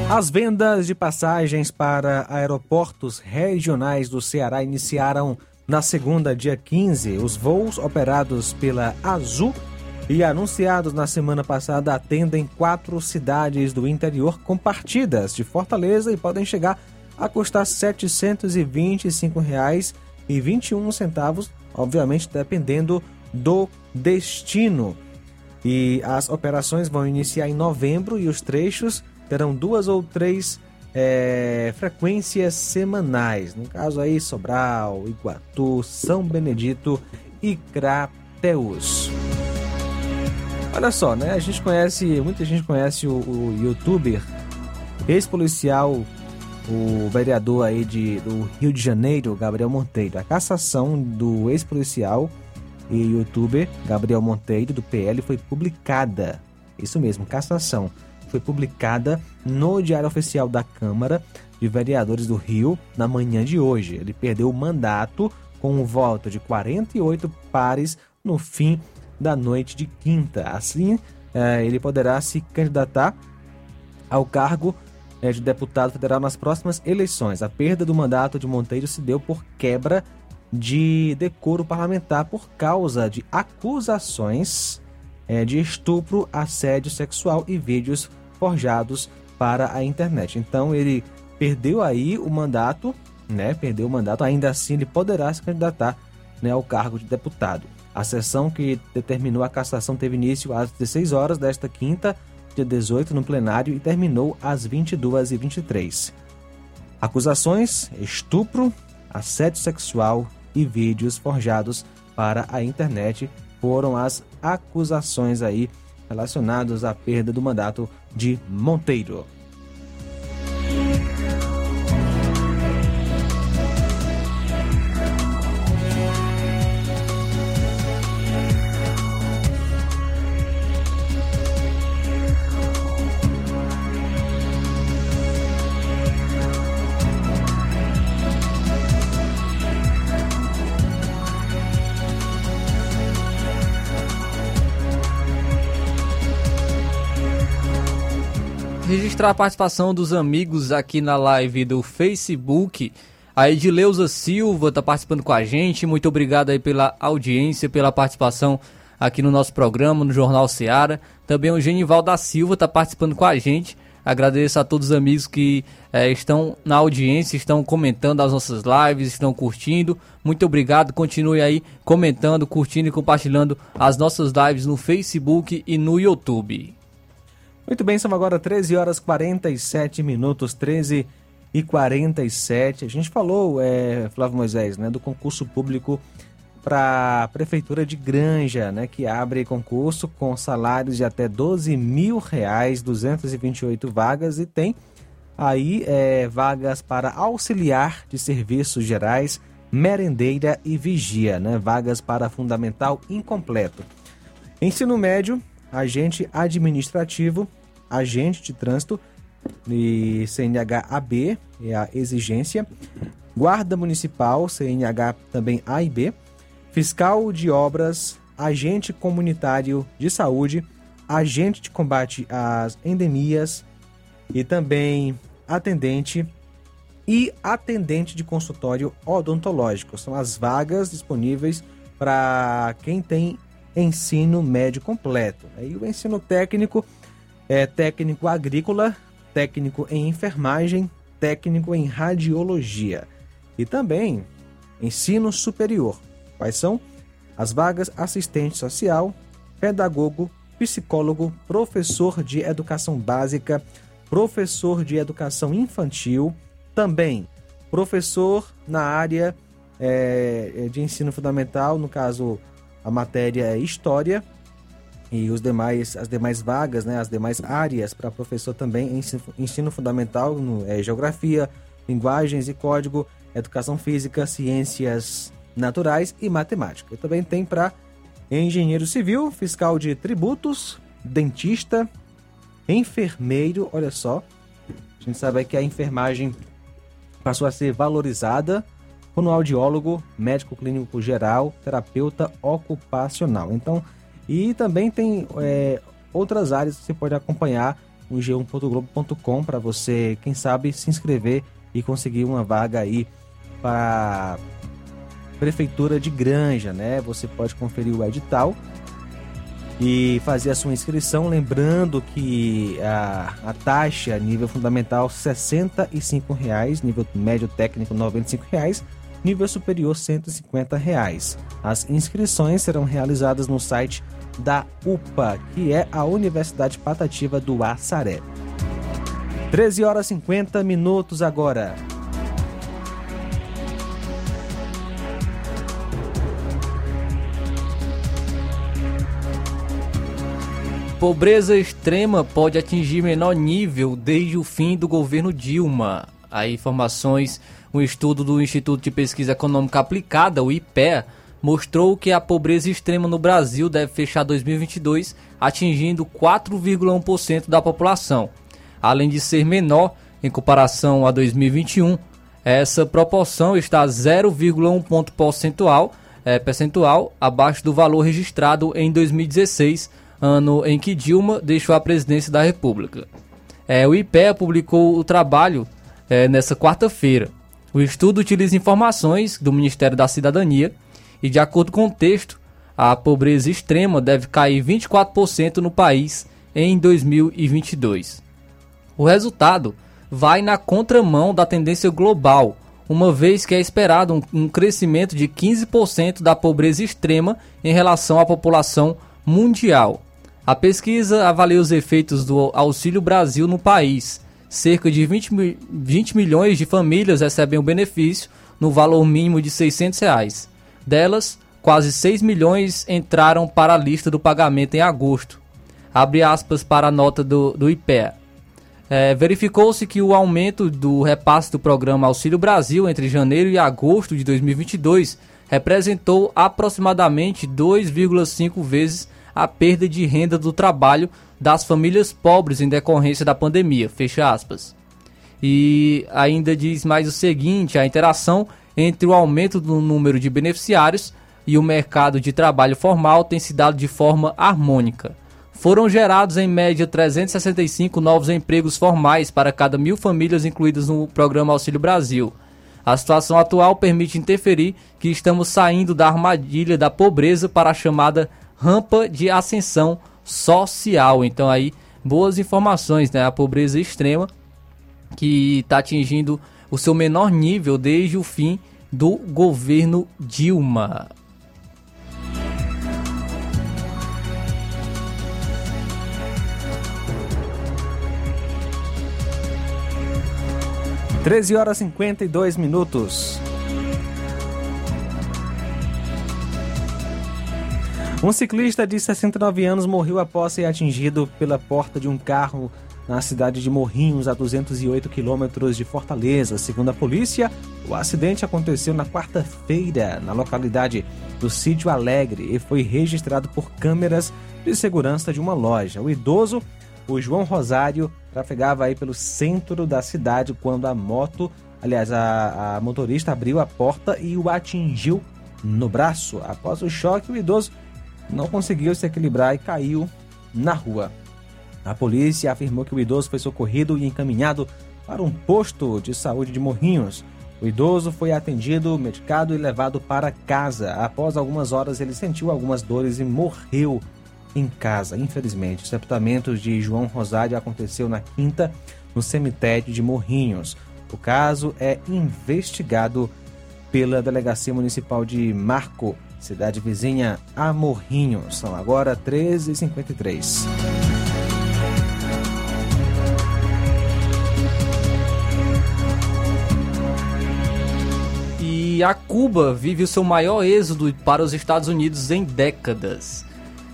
As vendas de passagens para aeroportos regionais do Ceará iniciaram na segunda, dia 15. Os voos operados pela Azul e anunciados na semana passada atendem quatro cidades do interior compartidas de Fortaleza e podem chegar a custar R$ 725,21, obviamente dependendo do destino. E as operações vão iniciar em novembro e os trechos terão duas ou três é, frequências semanais. No caso aí, Sobral, Iguatu, São Benedito e Crateus. Olha só, né? A gente conhece, muita gente conhece o, o youtuber, ex-policial, o vereador aí de, do Rio de Janeiro, Gabriel Monteiro. A cassação do ex-policial e youtuber Gabriel Monteiro, do PL, foi publicada. Isso mesmo, cassação. Foi publicada no Diário Oficial da Câmara de Vereadores do Rio na manhã de hoje. Ele perdeu o mandato com um voto de 48 pares no fim da noite de quinta. Assim, é, ele poderá se candidatar ao cargo é, de deputado federal nas próximas eleições. A perda do mandato de Monteiro se deu por quebra de decoro parlamentar por causa de acusações é, de estupro, assédio sexual e vídeos forjados para a internet. Então ele perdeu aí o mandato, né? Perdeu o mandato, ainda assim ele poderá se candidatar né, ao cargo de deputado. A sessão que determinou a cassação teve início às 16 horas desta quinta, dia 18, no plenário, e terminou às 22h23. Acusações: estupro, assédio sexual e vídeos forjados para a internet foram as acusações aí relacionadas à perda do mandato de Monteiro. Registrar a participação dos amigos aqui na live do Facebook. A Edileuza Silva está participando com a gente. Muito obrigado aí pela audiência, pela participação aqui no nosso programa, no Jornal Seara. Também o Genival da Silva está participando com a gente. Agradeço a todos os amigos que é, estão na audiência, estão comentando as nossas lives, estão curtindo. Muito obrigado. Continue aí comentando, curtindo e compartilhando as nossas lives no Facebook e no YouTube. Muito bem, são agora 13 horas 47 minutos, 13 e 47. A gente falou, é, Flávio Moisés, né, do concurso público para a Prefeitura de Granja, né, que abre concurso com salários de até 12 mil reais, 228 vagas e tem aí é, vagas para auxiliar de serviços gerais, merendeira e vigia, né, vagas para fundamental incompleto. Ensino médio, agente administrativo, agente de trânsito e CNH-AB, é a exigência, guarda municipal, CNH também A e B, fiscal de obras, agente comunitário de saúde, agente de combate às endemias e também atendente e atendente de consultório odontológico. São as vagas disponíveis para quem tem ensino médio completo. E o ensino técnico é técnico agrícola, técnico em enfermagem, técnico em radiologia e também ensino superior. Quais são? As vagas assistente social, pedagogo, psicólogo, professor de educação básica, professor de educação infantil, também professor na área é, de ensino fundamental, no caso a matéria é História, e os demais, as demais vagas, né, as demais áreas para professor também ensino, ensino fundamental, no, é, geografia, linguagens e código, educação física, ciências naturais e matemática. E também tem para engenheiro civil, fiscal de tributos, dentista, enfermeiro, olha só. A gente sabe que a enfermagem passou a ser valorizada, fonoaudiólogo, médico clínico geral, terapeuta ocupacional. Então, e também tem é, outras áreas que você pode acompanhar no g1.globo.com para você, quem sabe, se inscrever e conseguir uma vaga aí para prefeitura de Granja, né? Você pode conferir o edital e fazer a sua inscrição, lembrando que a, a taxa nível fundamental 65 reais, nível médio técnico 95 reais, nível superior 150 reais. As inscrições serão realizadas no site da UPA, que é a Universidade Patativa do Açaré. 13 horas 50 minutos agora. Pobreza extrema pode atingir menor nível desde o fim do governo Dilma. Aí informações, um estudo do Instituto de Pesquisa Econômica Aplicada, o IPEA, mostrou que a pobreza extrema no Brasil deve fechar 2022 atingindo 4,1% da população. Além de ser menor em comparação a 2021, essa proporção está 0,1 ponto percentual, é, percentual abaixo do valor registrado em 2016, ano em que Dilma deixou a presidência da República. É, o IPEA publicou o trabalho é, nessa quarta-feira. O estudo utiliza informações do Ministério da Cidadania e, de acordo com o texto, a pobreza extrema deve cair 24% no país em 2022. O resultado vai na contramão da tendência global, uma vez que é esperado um, crescimento de 15% da pobreza extrema em relação à população mundial. A pesquisa avalia os efeitos do Auxílio Brasil no país. Cerca de 20, 20 milhões de famílias recebem o benefício no valor mínimo de 600 reais. Delas, quase 6 milhões entraram para a lista do pagamento em agosto. Abre aspas para a nota do, do IPEA. É, Verificou-se que o aumento do repasse do programa Auxílio Brasil entre janeiro e agosto de 2022 representou aproximadamente 2,5 vezes a perda de renda do trabalho das famílias pobres em decorrência da pandemia. Fecha aspas. E ainda diz mais o seguinte: a interação entre o aumento do número de beneficiários e o mercado de trabalho formal tem se dado de forma harmônica. Foram gerados em média 365 novos empregos formais para cada mil famílias incluídas no programa Auxílio Brasil. A situação atual permite interferir que estamos saindo da armadilha da pobreza para a chamada rampa de ascensão social. Então aí boas informações, né? A pobreza extrema que está atingindo o seu menor nível desde o fim do governo Dilma. 13 horas e 52 minutos. Um ciclista de 69 anos morreu após ser atingido pela porta de um carro na cidade de Morrinhos, a 208 quilômetros de Fortaleza. Segundo a polícia, o acidente aconteceu na quarta-feira, na localidade do Sítio Alegre, e foi registrado por câmeras de segurança de uma loja. O idoso o João Rosário trafegava aí pelo centro da cidade quando a moto, aliás, a, a motorista abriu a porta e o atingiu no braço. Após o choque, o idoso não conseguiu se equilibrar e caiu na rua. A polícia afirmou que o idoso foi socorrido e encaminhado para um posto de saúde de Morrinhos. O idoso foi atendido, medicado e levado para casa. Após algumas horas, ele sentiu algumas dores e morreu em casa, infelizmente. O sepultamento de João Rosário aconteceu na quinta, no cemitério de Morrinhos. O caso é investigado pela Delegacia Municipal de Marco, cidade vizinha a Morrinhos. São agora 13h53. A Cuba vive o seu maior êxodo para os Estados Unidos em décadas.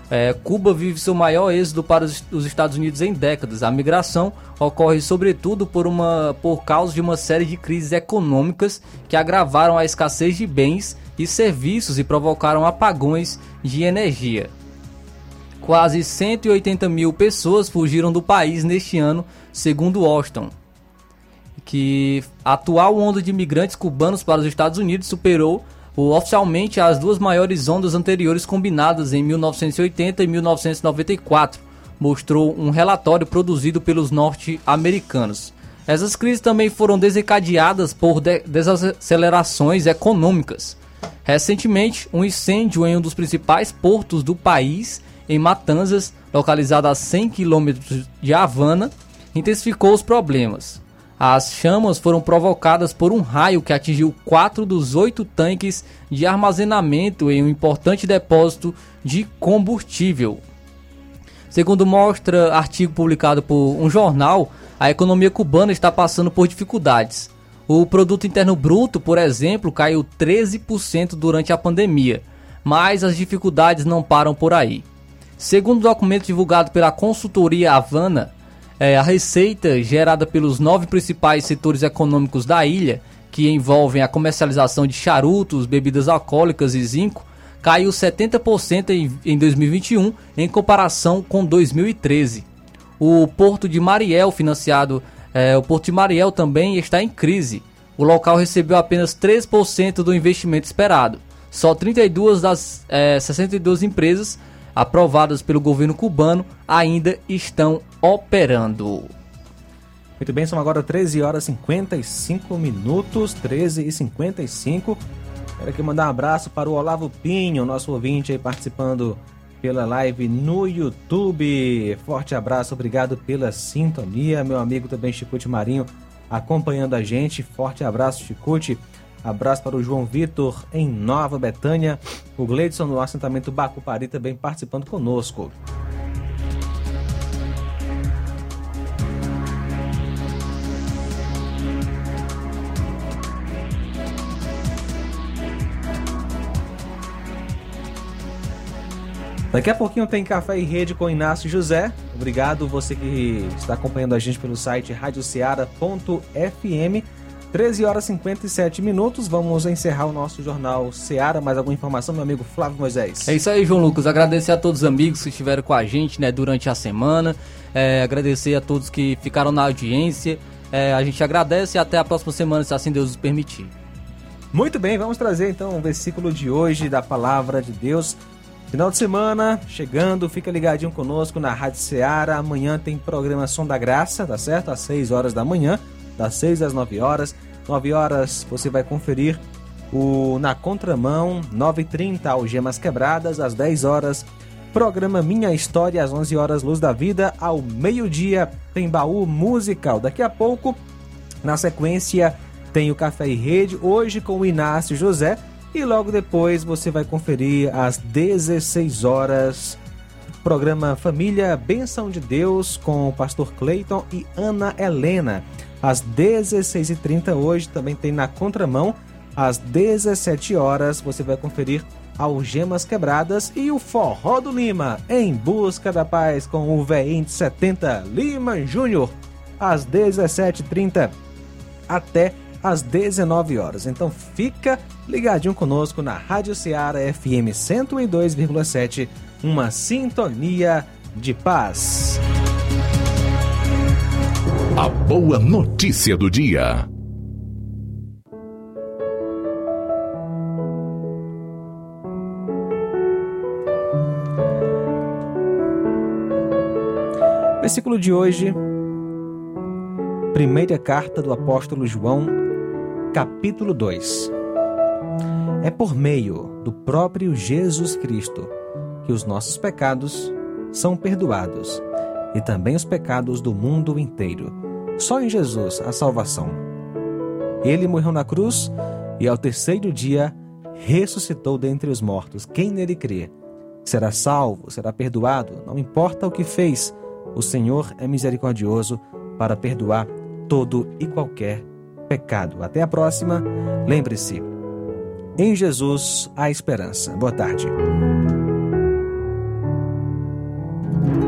É, Cuba vive seu maior êxodo para os Estados Unidos em décadas. A migração ocorre sobretudo por, uma, por causa de uma série de crises econômicas que agravaram a escassez de bens e serviços e provocaram apagões de energia. Quase 180 mil pessoas fugiram do país neste ano, segundo Washington. Que a atual onda de imigrantes cubanos para os Estados Unidos superou oficialmente as duas maiores ondas anteriores combinadas em 1980 e 1994, mostrou um relatório produzido pelos norte-americanos. Essas crises também foram desencadeadas por de desacelerações econômicas. Recentemente, um incêndio em um dos principais portos do país, em Matanzas, localizado a 100 quilômetros de Havana, intensificou os problemas. As chamas foram provocadas por um raio que atingiu quatro dos oito tanques de armazenamento em um importante depósito de combustível. Segundo mostra artigo publicado por um jornal, a economia cubana está passando por dificuldades. O produto interno bruto, por exemplo, caiu 13% durante a pandemia, mas as dificuldades não param por aí. Segundo o documento divulgado pela consultoria Havana, é, a receita gerada pelos nove principais setores econômicos da ilha, que envolvem a comercialização de charutos, bebidas alcoólicas e zinco, caiu 70% em, em 2021 em comparação com 2013. O Porto de Mariel, financiado, é, o Porto de Mariel também está em crise. O local recebeu apenas 3% do investimento esperado. Só 32 das é, 62 empresas aprovadas pelo governo cubano ainda estão operando. Muito bem, são agora 13 horas e 55 minutos, 13 e 55. Quero aqui mandar um abraço para o Olavo Pinho, nosso ouvinte aí participando pela live no YouTube. Forte abraço, obrigado pela sintonia. Meu amigo também Chicute Marinho acompanhando a gente. Forte abraço, Chicute. Abraço para o João Vitor em Nova Betânia. O Gleidson no assentamento Bacupari também participando conosco. Daqui a pouquinho tem Café e Rede com Inácio José. Obrigado você que está acompanhando a gente pelo site radioceara.fm. 13 horas e 57 minutos. Vamos encerrar o nosso jornal Seara. Mais alguma informação, meu amigo Flávio Moisés? É isso aí, João Lucas. Agradecer a todos os amigos que estiveram com a gente né, durante a semana. É, agradecer a todos que ficaram na audiência. É, a gente agradece e até a próxima semana, se assim Deus nos permitir. Muito bem, vamos trazer então o versículo de hoje da palavra de Deus Final de semana chegando, fica ligadinho conosco na Rádio Ceará. Amanhã tem programação da Graça, tá certo? Às 6 horas da manhã, das 6 às 9 horas. 9 horas você vai conferir o Na Contramão, 9h30 Algemas Quebradas, às 10 horas. Programa Minha História, às 11 horas Luz da Vida, ao meio-dia tem baú musical. Daqui a pouco, na sequência, tem o Café e Rede, hoje com o Inácio José e logo depois você vai conferir às 16 horas programa Família Benção de Deus com o pastor Cleiton e Ana Helena. Às 16h30 hoje também tem na contramão. Às 17 horas você vai conferir Algemas Quebradas e o Forró do Lima, em busca da paz com o VEM de 70 Lima Júnior, às 17h30 até às 19 horas. Então fica ligadinho conosco na Rádio Ceará FM 102,7, uma sintonia de paz. A boa notícia do dia. Versículo de hoje, primeira carta do apóstolo João, capítulo 2. É por meio do próprio Jesus Cristo que os nossos pecados são perdoados e também os pecados do mundo inteiro. Só em Jesus a salvação. Ele morreu na cruz e ao terceiro dia ressuscitou dentre os mortos. Quem nele crê será salvo, será perdoado, não importa o que fez. O Senhor é misericordioso para perdoar todo e qualquer pecado. Até a próxima. Lembre-se, em Jesus há esperança. Boa tarde.